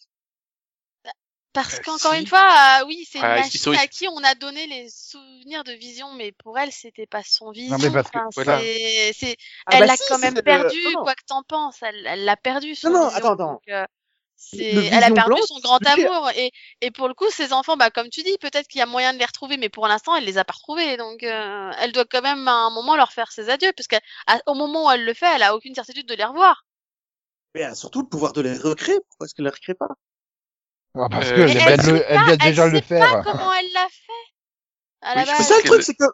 Parce Euh, qu'encore si. une fois, euh, oui, c'est une machine sont- à qui on a donné les souvenirs de Vision, mais pour elle, c'était pas son Vision. mais parce que- Enfin, voilà. c'est, Ah elle bah l'a si, quand même perdu, non, non. quoi que t'en penses. Elle, l'a perdu. Son Non, non, Vision, attends, attends. donc, euh, elle a perdu blanc, son grand amour et, et pour le coup, ses enfants, bah comme tu dis, peut-être qu'il y a moyen de les retrouver, mais pour l'instant, elle les a pas retrouvés. Donc, euh, elle doit quand même à un moment leur faire ses adieux, parce qu'au moment où elle le fait, elle a aucune certitude de les revoir. Mais elle a surtout le pouvoir de les recréer. Pourquoi est-ce qu'elle les recrée pas? Ah, parce Euh, que Mais elle, elle vient de sait le- vient elle déjà le sait faire. Pas comment elle l'a fait? À la Oui, je base. C'est ça le qu'elle- truc, c'est que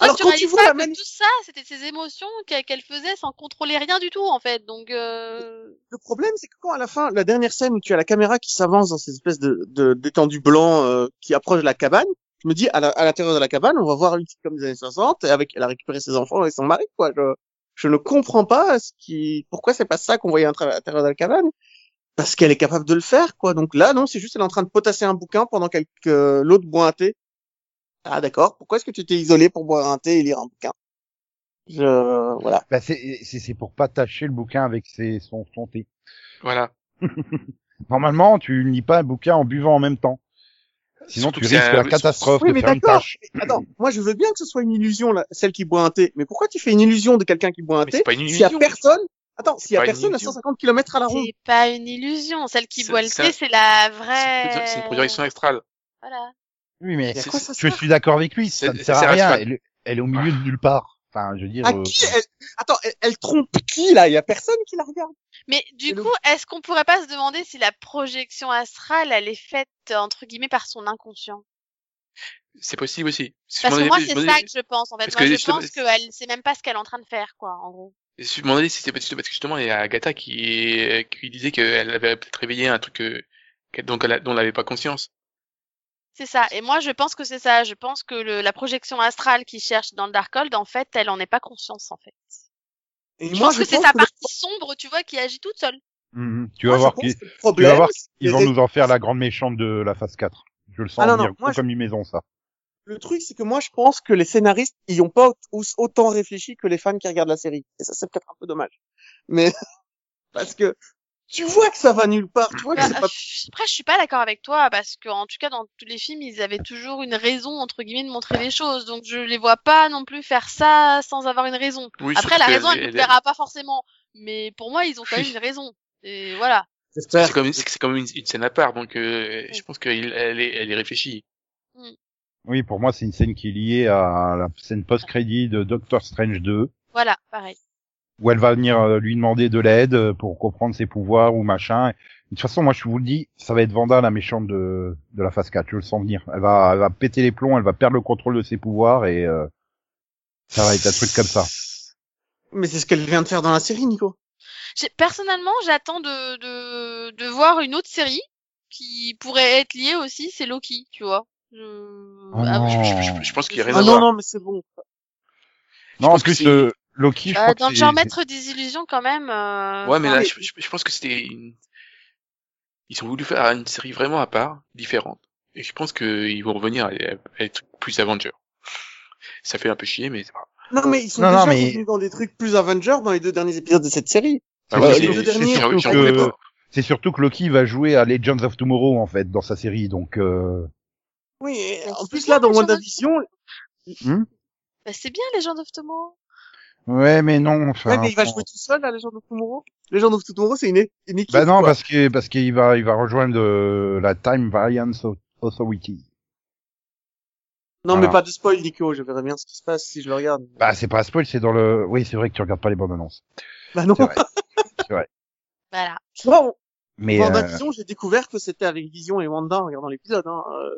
Alors, quand tu vois pas la que mani- tout ça, c'était ses émotions qu'elle qu'elle faisait sans contrôler rien du tout, en fait. Donc, euh... le problème, c'est que quand à la fin, la dernière scène où tu as la caméra qui s'avance dans cette espèce de de- d'étendue blanc euh, qui approche de la cabane, je me dis à l'intérieur de la cabane, on va voir une comme des années 60 et avec elle a récupéré ses enfants et son mari quoi. Je, je ne comprends pas ce qui pourquoi c'est pas ça qu'on voyait à l'intérieur cabane parce qu'elle est capable de le faire quoi. Donc là non, c'est juste elle est en train de potasser un bouquin pendant que l'autre boit un thé. Ah d'accord. Pourquoi est-ce que tu t'es isolé pour boire un thé et lire un bouquin? Je voilà. Bah, c'est c'est c'est pour pas tâcher le bouquin avec ses son son thé. Voilà. Normalement, tu ne lis pas un bouquin en buvant en même temps. Sinon, tu risques la catastrophe Oui, de mais faire une d'accord. tâche. Attends, moi je veux bien que ce soit une illusion, là, celle qui boit un thé. Mais pourquoi tu fais une illusion de quelqu'un qui boit un Mais thé c'est pas une s'il y a illusion. personne Attends, s'il y a personne à illusion. 150 km à la ronde. C'est pas une illusion. Celle qui boit le thé, c'est la vraie. c'est une projection astrale. Voilà. Oui, mais Mais à c'est- quoi ça je suis d'accord avec lui, ça ne sert à rien. elle est au milieu de nulle part. Enfin, je veux dire. À euh, qui elle... Attends, elle, elle trompe qui là? Il y a personne qui la regarde. Mais du le- coup, est-ce qu'on pourrait pas se demander si la projection astrale, elle est faite entre guillemets par son inconscient? C'est possible aussi. Parce que moi, c'est ça que je pense. En fait, parce moi, que je pense qu'elle sait même pas ce qu'elle est en train de faire, quoi, en gros. Je me demandais si c'était parce que justement il y a Agatha qui, qui disait qu'elle avait peut-être réveillé un truc euh, qu'elle- dont elle a- dont elle n'avait pas conscience. C'est ça. Et moi, je pense que c'est ça. Je pense que le, la projection astrale qui cherche dans le Darkhold, en fait, elle en est pas conscience, en fait. Et Je moi, pense je que c'est sa que- partie sombre, tu vois, qui agit toute seule. Tu moi, vas je voir pense qu'ils que le tu vas problème, voir qu'ils vont nous en faire la grande méchante de la phase 4. Je le sens Ah non, venir non, moi, comme une maison, ça. Le truc, c'est que moi, je pense que les scénaristes, ils ont pas au- autant réfléchi que les fans qui regardent la série. Et ça, c'est peut-être un peu dommage. Mais parce que tu vois que ça va nulle part. Tu vois que Bah, c'est pas. je- Après, je suis pas d'accord avec toi parce que, en tout cas, dans tous les films, ils avaient toujours une raison entre guillemets de montrer les choses. Donc, je les vois pas non plus faire ça sans avoir une raison. Oui, Après, la raison, elle elle- ne plaira pas forcément. Mais pour moi, ils ont quand même une raison. Et voilà. C'est comme c'est comme une, une scène à part, donc euh, je pense qu'elle elle est, elle est réfléchie. Oui, pour moi, c'est une scène qui est liée à la scène post-crédit de Doctor Strange 2, Voilà, pareil. Où elle va venir euh, lui demander de l'aide euh, pour comprendre ses pouvoirs ou machin. De toute façon, moi, je vous le dis, ça va être Vanda, la méchante de, de la phase 4. Je le sens venir. Elle va, elle va péter les plombs, elle va perdre le contrôle de ses pouvoirs et euh, ça va être un truc comme ça. Mais c'est ce qu'elle vient de faire dans la série, Nico. Personnellement, j'attends de, de, de voir une autre série qui pourrait être liée aussi, c'est Loki, tu vois. Je... Oh Ah. Je, je- je- je pense qu'il y a rien Ah à non, voir. non, mais c'est bon. Non, en plus, euh, Loki, je euh, crois dans que le c'est- genre maître des illusions quand même. euh, Ouais, mais enfin, là, je, je- je pense que c'était une... Ils ont voulu faire une série vraiment à part, différente. Et je pense qu'ils vont revenir à, à être plus Avengers. Ça fait un peu chier, mais c'est pas Non, mais ils sont Non, déjà non, mais- revenus dans des trucs plus Avengers dans les deux derniers épisodes de cette série. Ah Ouais, c'est- les deux derniers, surtout que- pas. c'est surtout que Loki va jouer à Legends of Tomorrow en fait dans sa série, donc euh, Oui, en plus là, dans WandaVision, bah, c'est bien les gens of Tomorrow. Ouais, mais non. Enfin, ouais, mais il va bon. jouer tout seul, là, Legend of Tomorrow? Legend of Tomorrow, c'est une, une équipe. Bah non, quoi. parce que parce qu'il va il va rejoindre euh, la Time Variance Authority. Non, Voilà. mais pas de spoil, Nico. Je verrai bien ce qui se passe si je le regarde. Bah c'est pas un spoil, c'est dans le. Oui, c'est vrai que tu regardes pas les bandes annonces. Bah non. C'est vrai. vrai. Voilà. Bon, Mais euh, WandaVision, j'ai découvert que c'était avec Vision et Wanda en regardant l'épisode. Hein. Euh,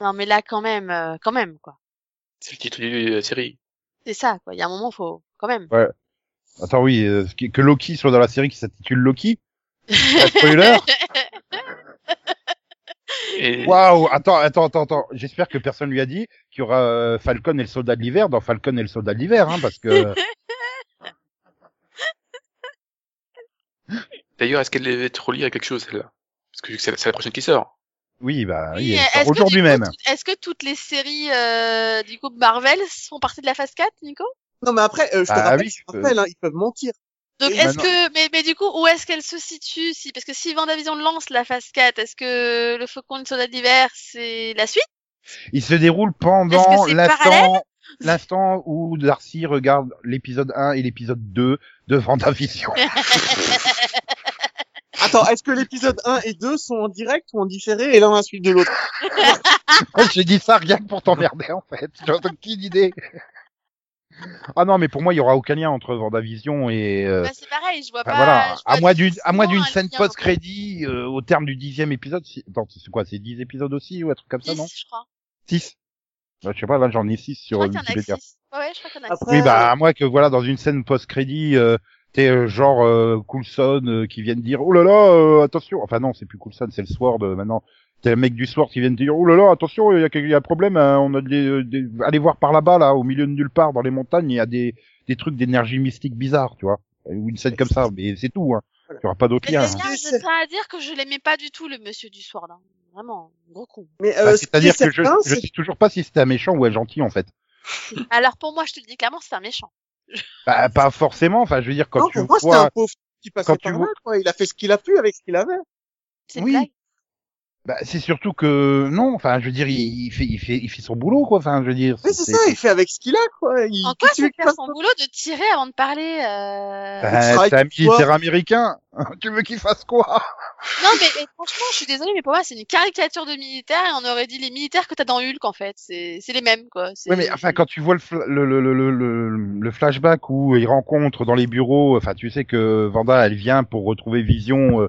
Non, mais là, quand même, euh, quand même, quoi. C'est le titre de la série. C'est ça, quoi. Il y a un moment, faut, quand même. attends, oui, euh, que Loki soit dans la série qui s'intitule Loki. Spoiler. Et Waouh, attends, attends, attends, attends. J'espère que personne lui a dit qu'il y aura euh, Falcon et le soldat de l'hiver dans Falcon et le soldat de l'hiver, hein, parce que d'ailleurs, est-ce qu'elle va être reliée à quelque chose, celle-là? Parce que c'est la, c'est la prochaine qui sort. Oui, bah oui, Oui, aujourd'hui même. Est-ce que toutes les séries euh, du groupe Marvel font partie de la phase 4, Nico? Non, mais après, euh, je te Bah rappelle, oui, je hein, ils peuvent mentir. Donc, est-ce que, mais, mais du coup, où est-ce qu'elle se situe si, parce que si Vendavision lance la phase 4, est-ce que le Faucon et le Soldat d'hiver, c'est la suite? Il se déroule pendant l'instant l'instant où Darcy regarde l'épisode 1 et l'épisode 2 de Vendavision. Attends, est-ce que l'épisode 1 et 2 sont en direct ou en différé et l'un à la suite de l'autre? J'ai dit ça rien que pour t'emmerder en fait. J'ai aucune idée. Ah non, mais pour moi, il y aura aucun lien entre Vendavision et. euh, Bah, c'est pareil, je vois enfin, pas. voilà, à vois moins d'une, à moins d'une difficilement un scène post-crédit euh, au terme du dixième épisode. si- Attends, c'est quoi, c'est 10 épisodes aussi ou un truc comme ça, Six, non? je crois. 6 bah, Je sais pas, là j'en ai 6 Je sur crois qu'il y en a que Wikipédia. six. Ouais, je crois qu'il y en a que Après, Oui, bah à moins que voilà, dans une scène post-crédit, euh, t'es euh, genre euh, Coulson euh, qui viennent dire oh là là, euh, attention. Enfin non, c'est plus Coulson, c'est le Sword euh, maintenant. T'es le mec du Sword qui vient de dire oh là là, attention, il y a, il y a un problème. hein, on a des, des... allez voir par là-bas là, au milieu de nulle part dans les montagnes, il y a des des trucs d'énergie mystique bizarre, tu vois. Ou une scène comme ça, mais c'est tout. Hein. Il y aura pas d'autre lien. c'est hein. je tiens à dire que je l'aimais pas du tout, le monsieur du Sword. hein. Vraiment, gros coup. Mais Bah, euh, ce qui C'est-à-dire est que je, certain, je c'est sais toujours pas si c'était un méchant ou un gentil en fait. Alors pour moi, je te le dis clairement, c'est un méchant. Bah, pas forcément. Enfin, je veux dire quand non, tu pour moi, c'était vois. un pauvre qui passait quand tu par vois- là, quoi. Il a fait ce qu'il a pu avec ce qu'il avait. C'est Oui. Bah, c'est surtout que non, enfin, je veux dire, il, il fait, il fait, il fait son boulot, quoi. Enfin, je veux dire. Oui, c'est ça, il fait avec ce qu'il a, quoi. Il, En quoi c'est faire son boulot de tirer avant de parler euh... Bah, c'est un militaire américain. tu veux qu'il fasse quoi? Non, mais, mais franchement, je suis désolée, mais pour moi, c'est une caricature de militaire et on aurait dit les militaires que t'as dans Hulk, en fait. C'est c'est les mêmes, quoi. Oui, mais enfin, quand tu vois le, le, le, le, le flashback où il rencontre dans les bureaux, enfin, tu sais que Vanda, elle vient pour retrouver Vision. euh,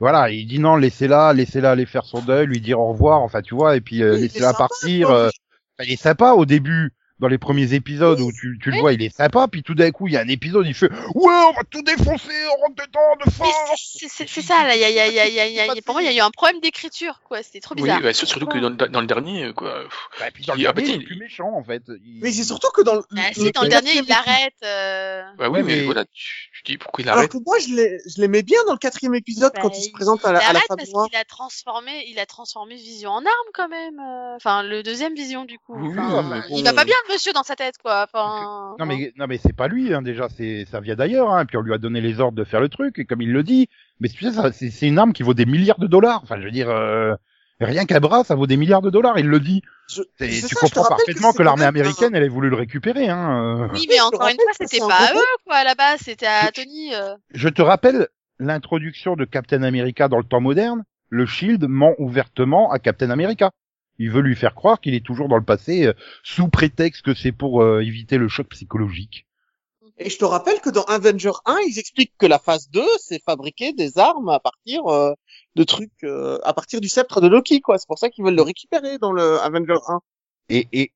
voilà, il dit non, laissez-la, laissez-la aller faire son deuil, lui dire au revoir, enfin, tu vois, et puis euh, laissez-la sympa, partir. quoi. euh, il est sympa au début, dans les premiers épisodes où tu, tu le Oui. vois, il est sympa, puis tout d'un coup, il y a un épisode, il fait ouais, on va tout défoncer, on rentre dedans de force. c'est- ça, là. Il y a, il y a, il y a, il y a, il y a- pour moi, il y a eu un problème d'écriture, quoi. C'était trop Oui, bizarre. bah, surtout que dans, dans le dernier, quoi. Bah, et puis dans le Il- ah, dernier, il est plus méchant en fait. Il- Mais c'est surtout que dans le, Bah, si, dans le dernier, il l'arrête. Euh... Bah oui, Ouais, mais, mais- voilà, tu, tu dis pourquoi il Alors arrête. que moi, je l'ai- je l'aimais bien dans le quatrième épisode Bah, quand il se il- présente à la, Il à la arrête femme parce qu'il a transformé, il a transformé Vision en arme quand même. euh, Enfin, le deuxième Vision du coup. Oui, il va pas bien le monsieur dans sa tête quoi. Enfin, Non mais non mais c'est pas lui hein, déjà c'est ça vient d'ailleurs hein, puis on lui a donné les ordres de faire le truc et comme il le dit mais tu sais ça c'est c'est une arme qui vaut des milliards de dollars enfin je veux dire euh, rien qu'un bras ça vaut des milliards de dollars il le dit Je- tu ça, comprends parfaitement c'est que l'armée un- américaine elle ait voulu le récupérer hein euh. oui, mais encore une fois, que c'était pas à eux quoi à la base, c'était à Tony. euh. je te rappelle l'introduction de Captain America dans le temps moderne le Shield ment ouvertement à Captain America il veut lui faire croire qu'il est toujours dans le passé euh, sous prétexte que c'est pour euh, éviter le choc psychologique Et je te rappelle que dans Avenger 1, ils expliquent que la phase 2, c'est fabriquer des armes à partir euh, de trucs, euh, à partir du sceptre de Loki, quoi. C'est pour ça qu'ils veulent le récupérer dans le Avenger 1. Et, et,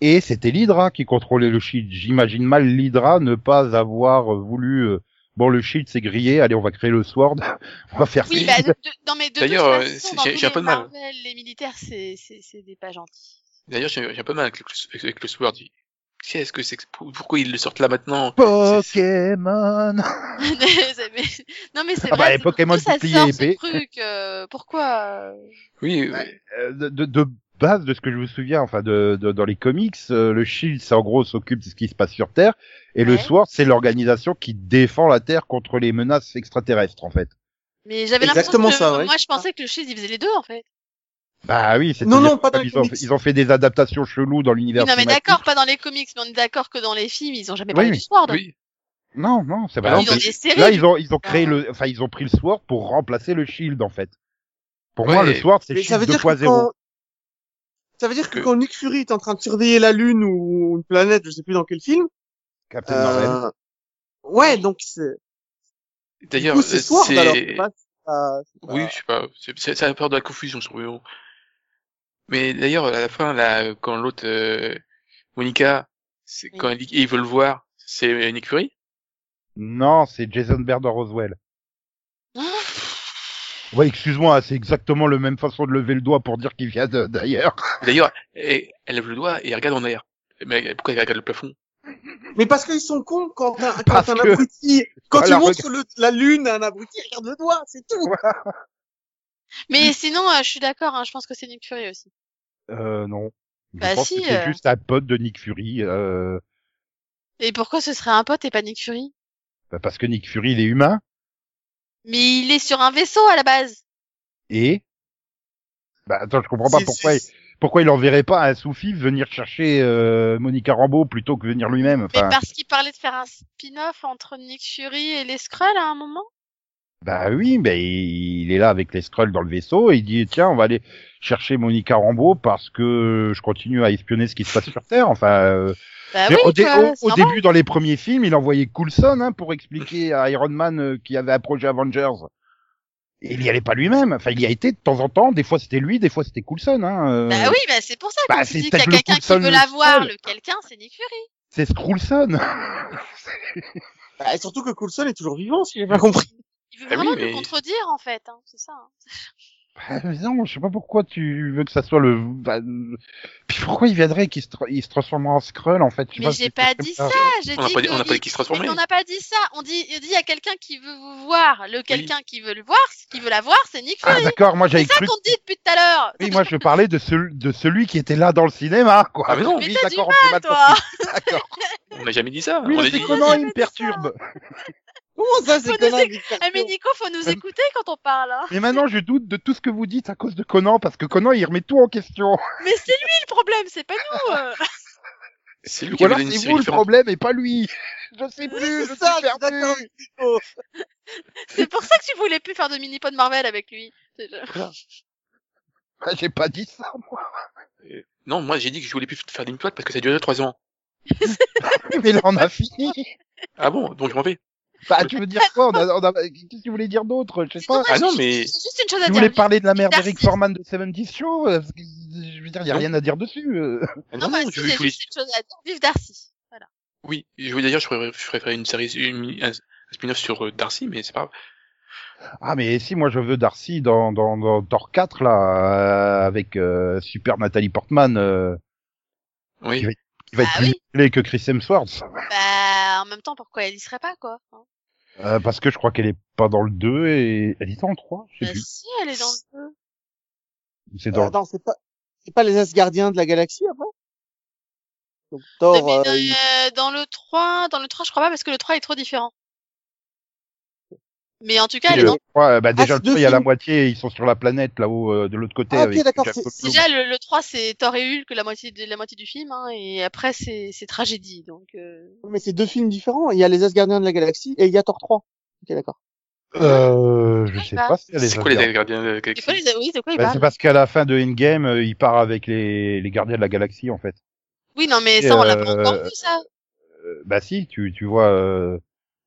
et c'était l'Hydra qui contrôlait le Shield. J'imagine mal l'Hydra ne pas avoir voulu... bon, le Shield s'est grillé, allez, on va créer le Sword, on va faire Oui, ça. bah, de, de- non mais de D'ailleurs, c'est- j'ai- un peu de mal. Marvel, les militaires, c'est c'est c'est des pas gentils. D'ailleurs, j'ai un peu mal avec le, avec le Sword. Qu'est-ce que c'est Pourquoi ils le sortent là maintenant? C'est- Pokémon C'est- non mais c'est Ah bah, vrai. les c'est- Pokémon bouclier sort, épée. ce truc euh, Pourquoi? Oui, Ouais. Euh, de, de, de base, de ce que je me souviens, enfin, de, de- dans les comics, euh, le Shield, c'est en gros s'occupe de ce qui se passe sur Terre, et le. Sword, c'est l'organisation qui défend la Terre contre les menaces extraterrestres, en fait. Mais j'avais l'impression Exactement que ça, ouais. moi je pensais que le Shield il faisait les deux en fait. Bah oui, c'est Non, non, pas dans les ils ont, comics. ils ont fait des adaptations cheloues dans Oui, l'univers non mais d'accord, pas dans les comics, mais on est d'accord que dans les films ils ont jamais parlé oui. du Sword. oui. Non, non, c'est Bah, pas non, Ils ont des séries. Là, ils ont, ils ont coup. créé le, enfin, ils ont pris le Sword pour remplacer le Shield, en fait. Pour Ouais, moi, le Sword, c'est Shield dire que 2.0. ça veut dire que Que- quand Nick Fury est en train de surveiller la Lune ou une planète, je sais plus dans quel film, Captain Marvel. euh, ouais, donc c'est, D'ailleurs, c'est Sword, alors, pas, pas- pas- Oui, je sais pas. C'est- Ça a peur de la confusion sur le Mais d'ailleurs, à la fin, là, quand l'autre, euh, Monica, c'est Oui. quand elle dit qu'ils veulent le voir, c'est Nick Fury? Non, c'est Jason Berder Roswell. Ouais, excuse-moi, c'est exactement la même façon de lever le doigt pour dire qu'il vient d'ailleurs. D'ailleurs, elle, lève le doigt et elle regarde en air. Mais pourquoi elle regarde le plafond? Mais parce qu'ils sont cons quand un, quand un que- abruti, quand Voilà, tu montres le- la Lune à un abruti, il regarde le doigt, c'est tout. Mais sinon, euh, je suis d'accord, hein, je pense que c'est Nick Fury aussi. Euh, non. Je Bah pense si, que c'est euh. juste un pote de Nick Fury, euh, Et pourquoi ce serait un pote et pas Nick Fury? Bah, parce que Nick Fury, il est humain, Mais il est sur un vaisseau à la base. et, bah, attends, je comprends pas pourquoi, pourquoi il enverrait pas un sous-fif venir chercher, euh, Monica Rambeau plutôt que venir lui-même. Mais parce qu'il parlait de faire un spin-off entre Nick Fury et les Skrulls à un moment? Bah oui, mais il est là avec les Skrulls dans le vaisseau et il dit tiens on va aller chercher Monica Rambeau parce que je continue à espionner ce qui se passe sur Terre. Enfin, euh, Bah oui, au, dé- quoi, au- début dans les premiers films, il envoyait Coulson hein, pour expliquer à Iron Man euh, qu'il avait un projet Avengers. Et il y allait pas lui-même. Enfin, il y a été de temps en temps. Des fois c'était lui, des fois c'était Coulson. Hein, euh, Bah oui, bah c'est pour ça Bah, c'est dit qu'il y a peut-être le quelqu'un qui veut l'avoir. Skrull. Le quelqu'un, c'est Nick Fury. C'est Coulson. Bah, et surtout que Coulson est toujours vivant, si j'ai bien compris. Il veut Ah oui, vraiment mais- nous contredire, en fait. Hein, c'est ça. hein. Bah, mais non, je sais pas pourquoi tu veux que ça soit le. bah, Puis pourquoi il viendrait qu'il se, tra- il se transforme en Skrull en fait je Mais j'ai c'est pas dit ça. J'ai On n'a dit pas dit- que on n'a pas dit qu'il se transformait. Mais on n'a pas dit ça. On dit, il dit a quelqu'un qui veut vous voir. Le quelqu'un qui veut le voir, qui veut la voir, c'est Nick Ah Fury. d'accord, moi c'est j'avais ça cru. qu'on dit depuis tout à l'heure. Oui, moi je parlais de, celui de celui qui était là dans le cinéma, quoi. Ah, mais non. Mais Oui, d'accord, on mal toi. D'accord. On n'a jamais dit ça. Oui, on a dit. déconnant, il me perturbe? Comment ça, Faut c'est Conan Eh mais Nico, faut nous Euh, écouter quand on parle. Hein. Mais maintenant, je doute de tout ce que vous dites à cause de Conan, parce que Conan, il remet tout en question. Mais c'est lui le problème, c'est pas nous. euh. C'est lui Ou qui alors c'est vous le problème et pas lui. Je sais plus, je C'est ça, suis perdu. C'est pour ça que tu voulais plus faire de mini pod Marvel avec lui. C'est- Ah, J'ai pas dit ça, moi. Non, moi j'ai dit que je voulais plus faire des parce que ça durait trois ans. Mais là, on a fini. Ah bon, donc je m'en vais. Bah, tu veux dire quoi? On a, on a... Qu'est-ce que tu voulais dire d'autre? Je sais pas. Ah non, mais juste une chose à Tu dire. voulais parler de la mère d'Eric Forman de 70 Show? Euh, Je veux dire, il y a Non. rien à dire dessus. euh. Ah Non, non, non, si, je, j'ai je voulais, juste une chose à dire. Vive Darcy. Voilà. oui, je voulais dire, je préférais, je préférais une série, une, un, spin-off sur euh, Darcy, mais c'est pas grave. Ah, mais si, moi, je veux Darcy dans, dans, dans Thor 4, là, euh, avec euh, super Nathalie Portman, euh, Oui. Qui va- qui va être Bah plus oui. musclée que Chris Hemsworth. Bah, en même temps, pourquoi elle y serait pas, quoi hein? Euh, parce que je crois qu'elle est pas dans le 2 et elle est dans le 3, je sais Bah, plus. si, elle est dans le jeu. C'est dans Euh, non, c'est pas, c'est pas les Asgardiens de la galaxie, après? Donc, Thor, Mais, euh, dans, il- euh, dans le 3, dans le 3, je crois pas parce que le 3 est trop différent. Mais en tout cas, elle est le dans... 3, euh, bah, déjà, c'est le deux 3, il y a la moitié, ils sont sur la planète, là-haut, euh, de l'autre côté. Ah, ok, avec c'est-. Déjà, le, le 3, c'est Thor et Hulk, la moitié de la moitié du film, hein, et après, c'est c'est tragédie. Donc, euh... mais c'est deux films différents. Il y a les Asgardiens de la galaxie et il y a Thor 3. Ok, d'accord. Euh, je sais bah. pas si C'est quoi les Asgardiens. gardiens de la c'est galaxie quoi les... Oui, Bah, c'est parce qu'à la fin de Endgame, euh, il part avec les, les gardiens de la galaxie, en fait. Oui, non, mais ça, on l'a pas euh, encore vu, ça. Euh, bah si, tu, tu vois euh,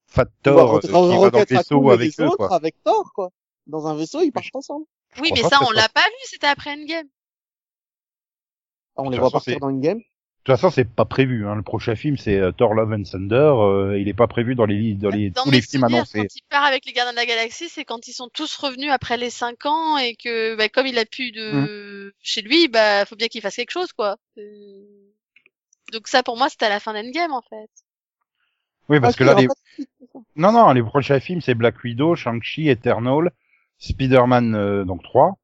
Fat Thor euh, qui va dans le vaisseau avec les eux, autres, quoi. avec Thor, quoi. Dans un vaisseau, ils partent ensemble. Oui, mais ça, on l'a pas vu, c'était après Endgame. Ah, on les voit partir dans une game. De toute façon, c'est pas prévu. Hein. Le prochain film, c'est euh, Thor Love and Thunder. euh, il est pas prévu dans les dans les Dans tous les films annoncés. quand il part avec les gardiens de la galaxie, c'est quand ils sont tous revenus après les 5 ans et que, bah, comme il a plus de, chez lui, bah, faut bien qu'il fasse quelque chose, quoi. Euh, Donc ça, pour moi, c'était à la fin d'Endgame, en fait. Oui, parce que là, les... pas non, non, les prochains films, c'est Black Widow, Shang-Chi, Eternal, Spider-Man euh, donc 3,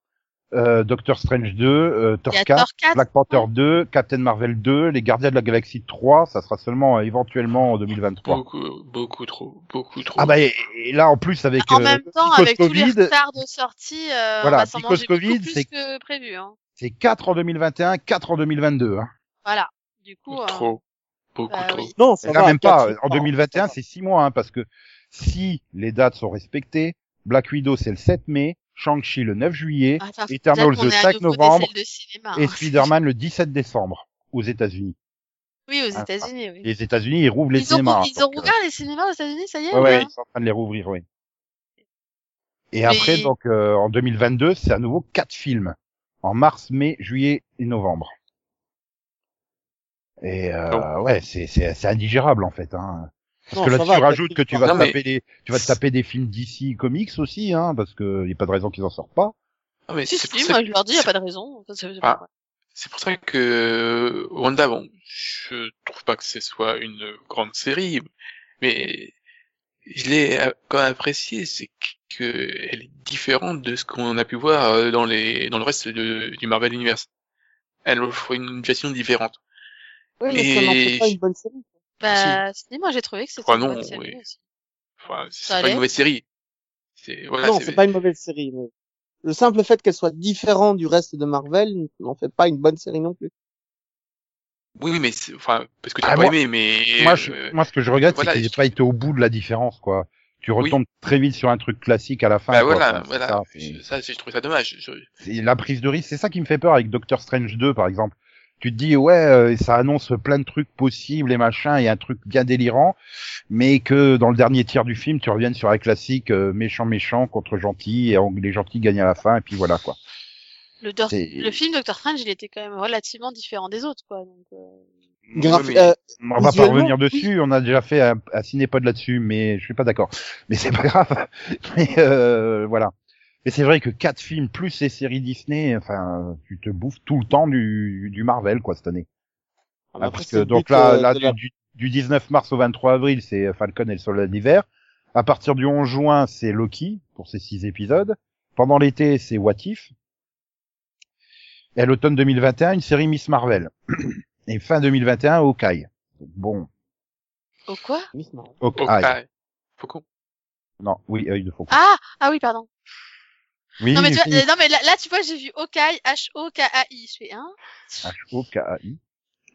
euh, Doctor Strange 2, euh, Thor Il y a 4, Thor 4. Black Panther 2, Captain Marvel 2, les Gardiens de la Galaxie 3. Ça sera seulement euh, éventuellement en 2023. Beaucoup, beaucoup trop, beaucoup trop. Ah bah et, et là en plus avec En euh, même temps, avec tous les retards de sortie, euh, Voilà, on va Covid, plus que prévu, hein. c'est 4 en 2021, 4 en 2022. Hein. Voilà. Du coup, euh, Trop. Beaucoup bah trop. oui. Non, ça va. même pas. En par an, 2021, ça va. c'est 6 mois, hein, parce que si les dates sont respectées, Black Widow c'est le 7 mai, Shang-Chi le 9 juillet Attends, faut Eternals le est à 5 nouveau des novembre cinéma, et hein. Spider-Man le 17 décembre aux États-Unis. Oui, aux Ah, États-Unis, oui. Les États-Unis, ils rouvrent les Ils cinémas. hein, ils ont donc, euh, rouvert les cinémas aux États-Unis, ça y est Ouais, ils sont en train de les rouvrir, oui. Et Mais- après, donc, euh, en 2022, c'est à nouveau quatre films. En mars, mai, juillet et novembre. Et euh, ouais, c'est c'est c'est indigérable en fait. Hein. Parce Non, que là, tu va, rajoutes que tu films vas taper des, tu vas te taper des films d'ici comics aussi, hein, parce que y a pas de raison qu'ils en sortent pas. Ah, mais Si, c'est si, pour ça moi que- je leur dis, y a c'est- pas de raison. Ah. C'est pour ça que euh, Wanda, bon, je trouve pas que ce soit une grande série, mais je l'ai euh, quand même apprécié, c'est que elle est différente de ce qu'on a pu voir euh, dans les dans le reste de- du Marvel Universe. Elle offre une gestion différente. Oui, mais ça n'en fait Et- pas une bonne série. Bah, si, moi j'ai trouvé que c'était Ah une non, bonne série oui. aussi. Enfin, c'est pas une mauvaise série. C'est voilà, non, c'est pas une mauvaise série, mais le simple fait qu'elle soit différente du reste de Marvel n'en fait pas une bonne série non plus. Oui, oui, mais c'est- enfin parce que tu Ah, as pas moi- aimé, mais moi, je, euh, moi, ce que je regrette, voilà, c'est qu'ils je- n'aient pas été au bout de la différence, quoi. Tu retombes très vite sur un truc classique à la fin. bah quoi. voilà, Enfin, voilà. ça, c'est- Ça, j'ai trouvé ça dommage. Je- la prise de risque, c'est ça qui me fait peur avec Doctor Strange 2 par exemple. Tu te dis ouais, euh, ça annonce plein de trucs possibles et machin et un truc bien délirant, mais que dans le dernier tiers du film, tu reviennes sur un classique euh, méchant méchant contre gentil et les gentils gagnent à la fin et puis voilà quoi. Le, Dor- C'est- le film Doctor Strange, il était quand même relativement différent des autres, quoi. Donc, euh, Oui, euh, On va pas revenir dessus, on a déjà fait un, un cinépod là-dessus, mais je suis pas d'accord. Mais c'est pas grave. Mais euh, voilà. Mais c'est vrai que quatre films plus les séries Disney, enfin, tu te bouffes tout le temps du, du Marvel quoi cette année. ah, Ah, après, parce que donc là, euh, là du, la- du, du 19 mars au 23 avril, c'est Falcon et le soldat d'hiver. À partir du 11 juin, c'est Loki pour ses six épisodes. Pendant l'été, c'est What If. Et à l'automne 2021, une série Miss Marvel. Et fin 2021, Hawkeye. Donc, Bon, au quoi? Miss Marvel. Hawkeye. Hawkeye. Faucon. Non, oui, œil de faucon. Ah, ah oui, pardon. Oui, non mais tu vois, oui. euh, non mais là, là, tu vois, j'ai vu Hawkeye, H O K A I. Je fais hein? H-O-K-A-I.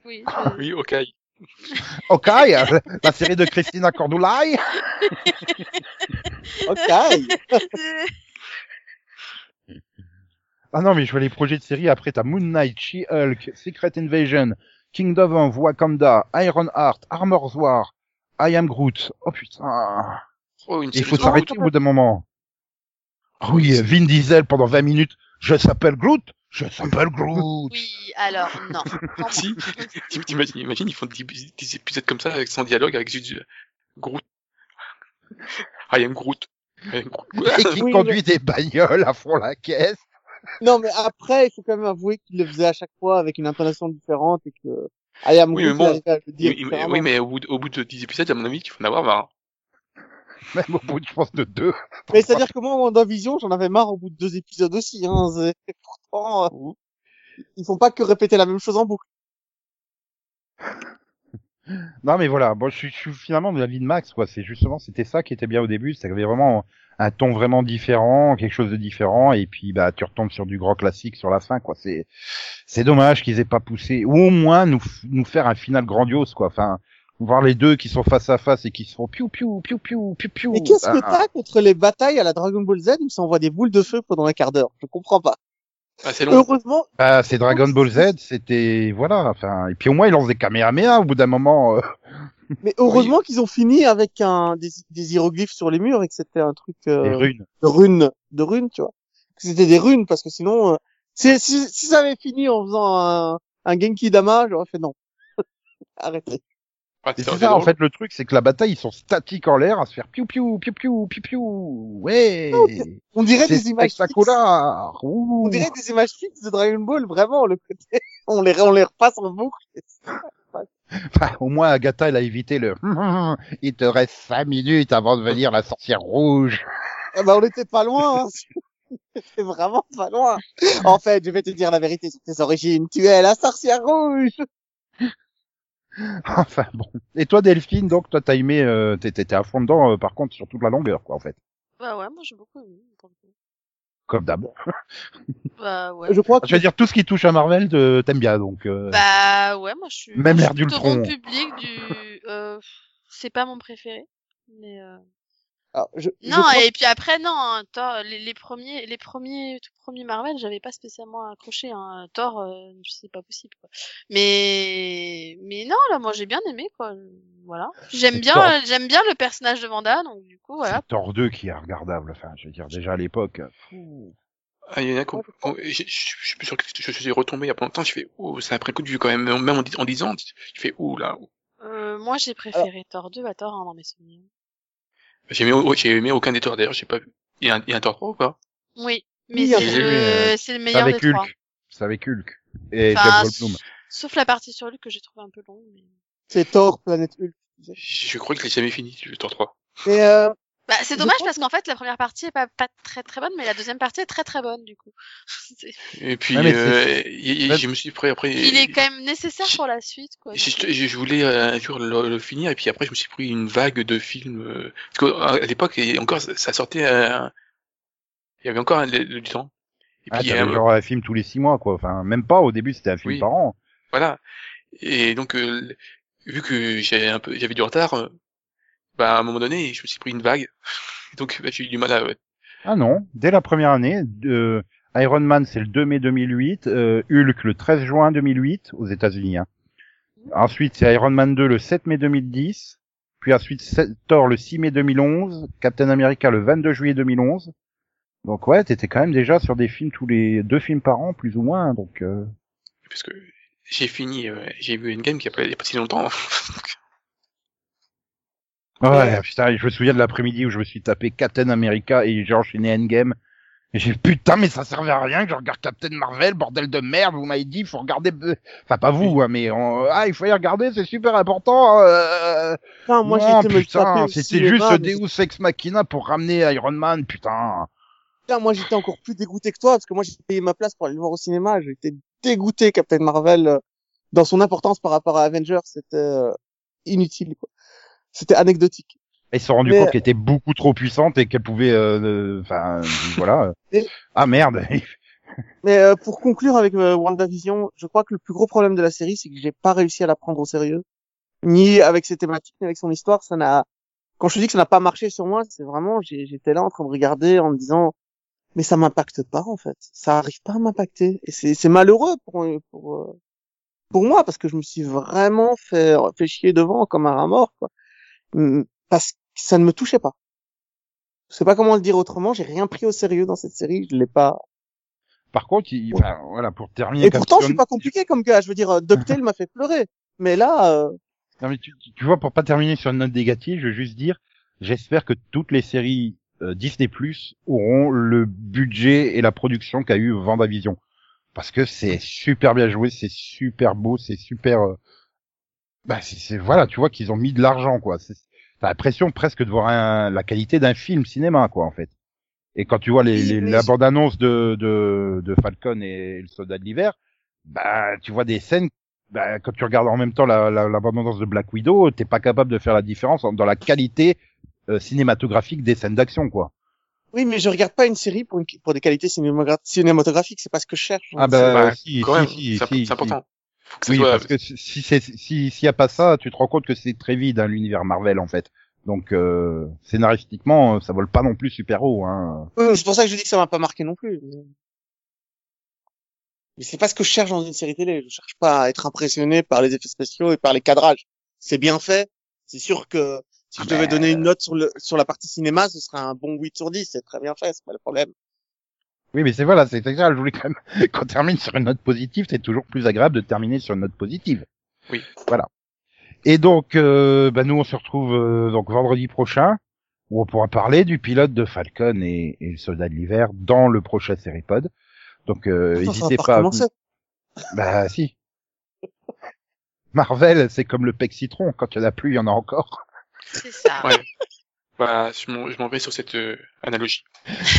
Oui. je- Oui, ok. Ok, la série de Christina Cordulai. Ok. Ah non, mais je vois les projets de série. Après, t'as Moon Knight, She-Hulk, Secret Invasion, Kingdom of Wakanda, Iron Heart, Armor's War, I Am Groot. Oh putain. Oh, une Il faut s'arrêter au bout d'un moment. Ah oui, Vin Diesel pendant 20 minutes. Je s'appelle Groot. Je s'appelle Groot. Oui, alors non. Si, T'im- t'imagines, imagine, ils font 10, 10 épisodes comme ça, avec sans dialogue, avec juste Groot. I am Groot. I am Groot. Et qui Oui, conduit des bagnoles à fond la caisse. Non, mais après, il faut quand même avouer qu'il le faisait à chaque fois avec une intonation différente et que I am Oui, Groot, mais bon, il arrivait à le dire Oui, mais, différemment. oui, mais au bout, de, au bout de 10 épisodes, à mon avis, tu vas en avoir marre. Même au bout, je pense, de deux. Mais c'est-à-dire que moi, WandaVision, j'en avais marre au bout de deux épisodes aussi. Hein. C'est- Pourtant, euh, ils font pas que répéter la même chose en boucle. Non, mais voilà. Bon, je suis, je suis finalement de l'avis de Max, quoi. C'est justement, c'était ça qui était bien au début. C'est qu'il y avait vraiment un ton vraiment différent, quelque chose de différent. Et puis, bah, tu retombes sur du grand classique sur la fin, quoi. C'est, c'est dommage qu'ils aient pas poussé, ou au moins nous, nous faire un final grandiose, quoi. Enfin, voir les deux qui sont face à face et qui se font piou piou piou piou piou piou. Mais qu'est-ce que Ah, t'as contre les batailles à la Dragon Ball Z où ça envoie des boules de feu pendant un quart d'heure? Je comprends pas. Ah, c'est long. Heureusement, Bah, c'est Dragon Ball Z, c'était voilà. Enfin, et puis au moins ils lancent des Kamehameha au bout d'un moment. euh. mais heureusement qu'ils ont fini avec un des, des hiéroglyphes sur les murs et que c'était un truc euh, Les runes. de runes, de runes, tu vois. Que c'était des runes parce que sinon, euh, si, si, si ça avait fini en faisant un, un Genki Dama, j'aurais fait non. Arrêtez. Ah, c'est ça, en fait, le truc, c'est que la bataille, ils sont statiques en l'air à se faire piou piou piou piou piou piou. Ouais. On dirait des images fixes. On dirait des images fixes de Dragon Ball, vraiment, le côté, on les, on les repasse en boucle. Enfin, au moins, Agatha, elle a évité le. Il te reste cinq minutes avant de venir la sorcière rouge. Ah bah, on était pas loin, hein. C'est vraiment pas loin. En fait, je vais te dire la vérité sur tes origines. Tu es la sorcière rouge. Enfin bon. Et toi, Delphine, donc toi, t'as aimé, euh, t'es- t'étais à fond dedans, euh, par contre, sur toute la longueur, quoi, en fait. Bah ouais, moi j'ai beaucoup aimé. Comme d'hab. Bah ouais. Je crois que Je veux dire, tout ce qui touche à Marvel, t'aimes bien, donc. euh, Bah ouais, moi je suis. Même l'air bon public du. Euh, c'est pas mon préféré, mais. Alors, je, je Non, et puis après, non, hein, Thor, les, les premiers, les premiers, tout premiers Marvel, j'avais pas spécialement accroché, hein. Thor, euh, c'est pas possible, quoi. Mais, mais non, là, moi, j'ai bien aimé, quoi. Voilà. J'aime C'est bien, Thor. euh, j'aime bien le personnage de Vanda, donc du coup, voilà. C'est Thor 2 qui est regardable. Enfin, je veux dire, déjà à l'époque. fou. Ah, il y en a qui oh, je, suis sûr que je, suis retombé il y a pas longtemps, je fais, oh, ça a pris un coup de vue quand même, même en, en disant, je fais, ouh là. ouh. Euh, moi, j'ai préféré Thor 2 à Thor 1 dans mes souvenirs. J'ai aimé, oh, j'ai aimé aucun des torts d'ailleurs, j'ai pas vu. Il y a un, il y a un tort 3 ou pas? Oui. Mais Oui, c'est euh, le, c'est le meilleur des avec trois. Hulk. C'est avec Hulk. Et Enfin, Jeff Goldblum. Sauf la partie sur lui que j'ai trouvé un peu longue, mais. c'est Thor, Planète Hulk. Je, crois que je l'ai jamais fini, le tort 3. Mais, euh, Bah, c'est dommage pense parce qu'en fait, la première partie est pas, pas très très bonne, mais la deuxième partie est très très bonne, du coup. Et puis, Ouais, euh, y- y- Ouais. je me suis pris après. Il est quand même nécessaire je- pour la suite, quoi. Je, je voulais euh, un jour le, le finir et puis après je me suis pris une vague de films euh, parce qu'à l'époque encore ça sortait euh, il y avait encore du temps et Ah, puis euh, genre un film tous les six mois, quoi. Enfin, même pas. Au début, c'était un film Oui. par an. voilà et donc euh, vu que j'avais un peu j'avais du retard euh, bah à un moment donné je me suis pris une vague donc bah, j'ai eu du mal à ouais. Ah non, dès la première année, euh, Iron Man c'est le 2 mai 2008, euh, Hulk le 13 juin 2008 aux États-Unis. Hein. Ensuite c'est Iron Man 2 le 7 mai 2010, puis ensuite Thor le 6 mai 2011, Captain America le 22 juillet 2011. Donc ouais, t'étais quand même déjà sur des films tous les deux films par an plus ou moins. Donc euh, parce que j'ai fini euh, j'ai vu une game qui a pas, il y a pas si longtemps ouais, putain, je me souviens de l'après-midi où je me suis tapé Captain America et j'ai enchaîné Endgame. Et j'ai putain, mais ça servait à rien que je regarde Captain Marvel, bordel de merde, vous m'avez dit, il faut regarder, euh, enfin pas vous, hein, mais on- ah, il faut y regarder, c'est super important. Euh... moi, non, putain, au c'était juste Deus Ex Machina pour ramener Iron Man, putain. Putain, moi, j'étais encore plus dégoûté que toi, parce que moi, j'ai payé ma place pour aller le voir au cinéma. J'étais dégoûté, Captain Marvel, euh, dans son importance par rapport à Avengers. C'était euh, inutile, quoi. C'était anecdotique. Ils se sont rendus Mais- compte qu'elle était beaucoup trop puissante et qu'elle pouvait, euh, euh, enfin, voilà. Ah merde. Mais euh, pour conclure avec euh, WandaVision, je crois que le plus gros problème de la série, c'est que j'ai pas réussi à la prendre au sérieux, ni avec ses thématiques, ni avec son histoire. Ça n'a, quand je te dis que ça n'a pas marché sur moi, c'est vraiment, j'étais là en train de regarder en me disant, mais ça m'impacte pas en fait. Ça arrive pas à m'impacter, et c'est c'est malheureux pour pour euh, pour moi parce que je me suis vraiment fait fait chier devant comme un rat mort, quoi. Hum, Parce que ça ne me touchait pas. Je sais pas comment le dire autrement. J'ai rien pris au sérieux dans cette série. Je l'ai pas. Par contre, il, enfin, voilà, pour terminer. Et pourtant, je suis pas compliqué comme gars. Je veux dire, euh, DuckTales m'a fait pleurer. Mais là, euh, Non, mais tu, tu- tu vois, pour pas terminer sur une note négative, je veux juste dire, j'espère que toutes les séries euh, Disney Plus auront le budget et la production qu'a eu Vendavision. Parce que c'est super bien joué, c'est super beau, c'est super, euh, bah, c'est, c'est- voilà, tu vois qu'ils ont mis de l'argent, quoi. C'est- T'as l'impression presque de voir un- la qualité d'un film cinéma, quoi, en fait. Et quand tu vois les, les- la bande-annonce de, de, de Falcon et le Soldat de l'hiver, bah, tu vois des scènes bah, quand tu regardes en même temps la, la, la bande-annonce de Black Widow, t'es pas capable de faire la différence en- dans la qualité euh, cinématographique des scènes d'action, quoi. oui, mais je regarde pas une série pour, une, pour des qualités cinématographiques. C'est pas ce que je cherche. Ah bah, Bah, si, quand si, même, si, c'est si, c'est important. Faut que ça Oui, soit- parce que si si c'est si s'il y a pas ça, tu te rends compte que c'est très vide hein, l'univers Marvel en fait. Donc euh, scénaristiquement, euh, ça vole pas non plus super haut. Hein. Oui, c'est pour ça que je dis que ça m'a pas marqué non plus. Mais, mais c'est pas ce que je cherche dans une série télé. Je cherche pas à être impressionné par les effets spéciaux et par les cadrages. C'est bien fait. C'est sûr que si je Ah devais ben, donner une note sur le sur la partie cinéma, ce serait un bon 8 sur 10. C'est très bien fait. C'est pas le problème. Oui, mais c'est voilà, c'est c'est ça. Je voulais quand même qu'on termine sur une note positive. C'est toujours plus agréable de terminer sur une note positive. Oui. Voilà. Et donc, euh, bah, nous on se retrouve euh, donc vendredi prochain où on pourra parler du pilote de Falcon et, et le Soldat de l'hiver dans le prochain Seripod. Donc, euh, n'hésitez pas pas. à. Bah si. Marvel, c'est comme le pec citron. Quand il y en a plus, il y en a encore. C'est ça. Ouais. Voilà, je m'en je m'en vais sur cette euh, analogie.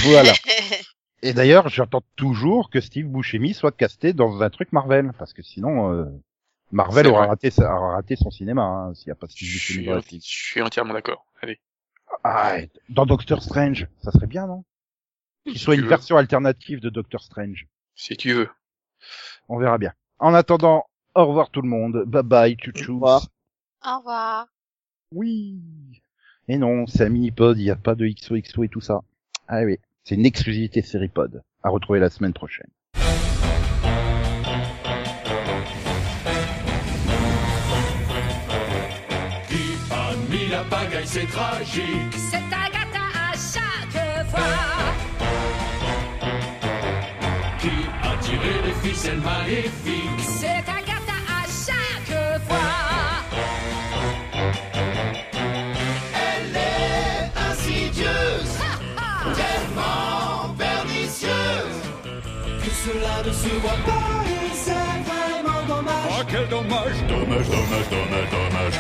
Voilà. Et d'ailleurs, j'entends toujours que Steve Buscemi soit casté dans un truc Marvel, parce que sinon, euh, Marvel aura raté, sa- aura raté son cinéma hein, s'il n'y a pas Steve Je Buscemi suis, dans la je suis entièrement d'accord. Allez. Ah, dans Doctor Strange, ça serait bien, non? Qu'il Si soit une veux. version alternative de Doctor Strange. Si tu veux. On verra bien. En attendant, au revoir tout le monde. Bye bye, chouchou. Au revoir. Au revoir. Oui. Et non, c'est un mini-pod, il n'y a pas de XOXO et tout ça. Ah oui, c'est une exclusivité Seripod. À retrouver la semaine prochaine. Qui a mis la pagaille, c'est tragique. C'est Agatha à chaque fois. Qui a tiré les ficelles maléfiques. Cela ne se voit pas et c'est vraiment dommage. Oh quel dommage, dommage, dommage, dommage, dommage.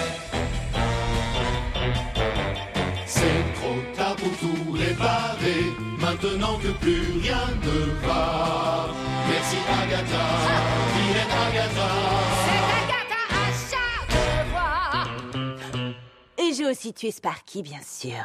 C'est trop tard pour tout réparer, maintenant que plus rien ne va. Merci Agatha, vilaine Agatha. C'est Agatha à chaque fois. Et j'ai aussi tué Sparky, bien sûr.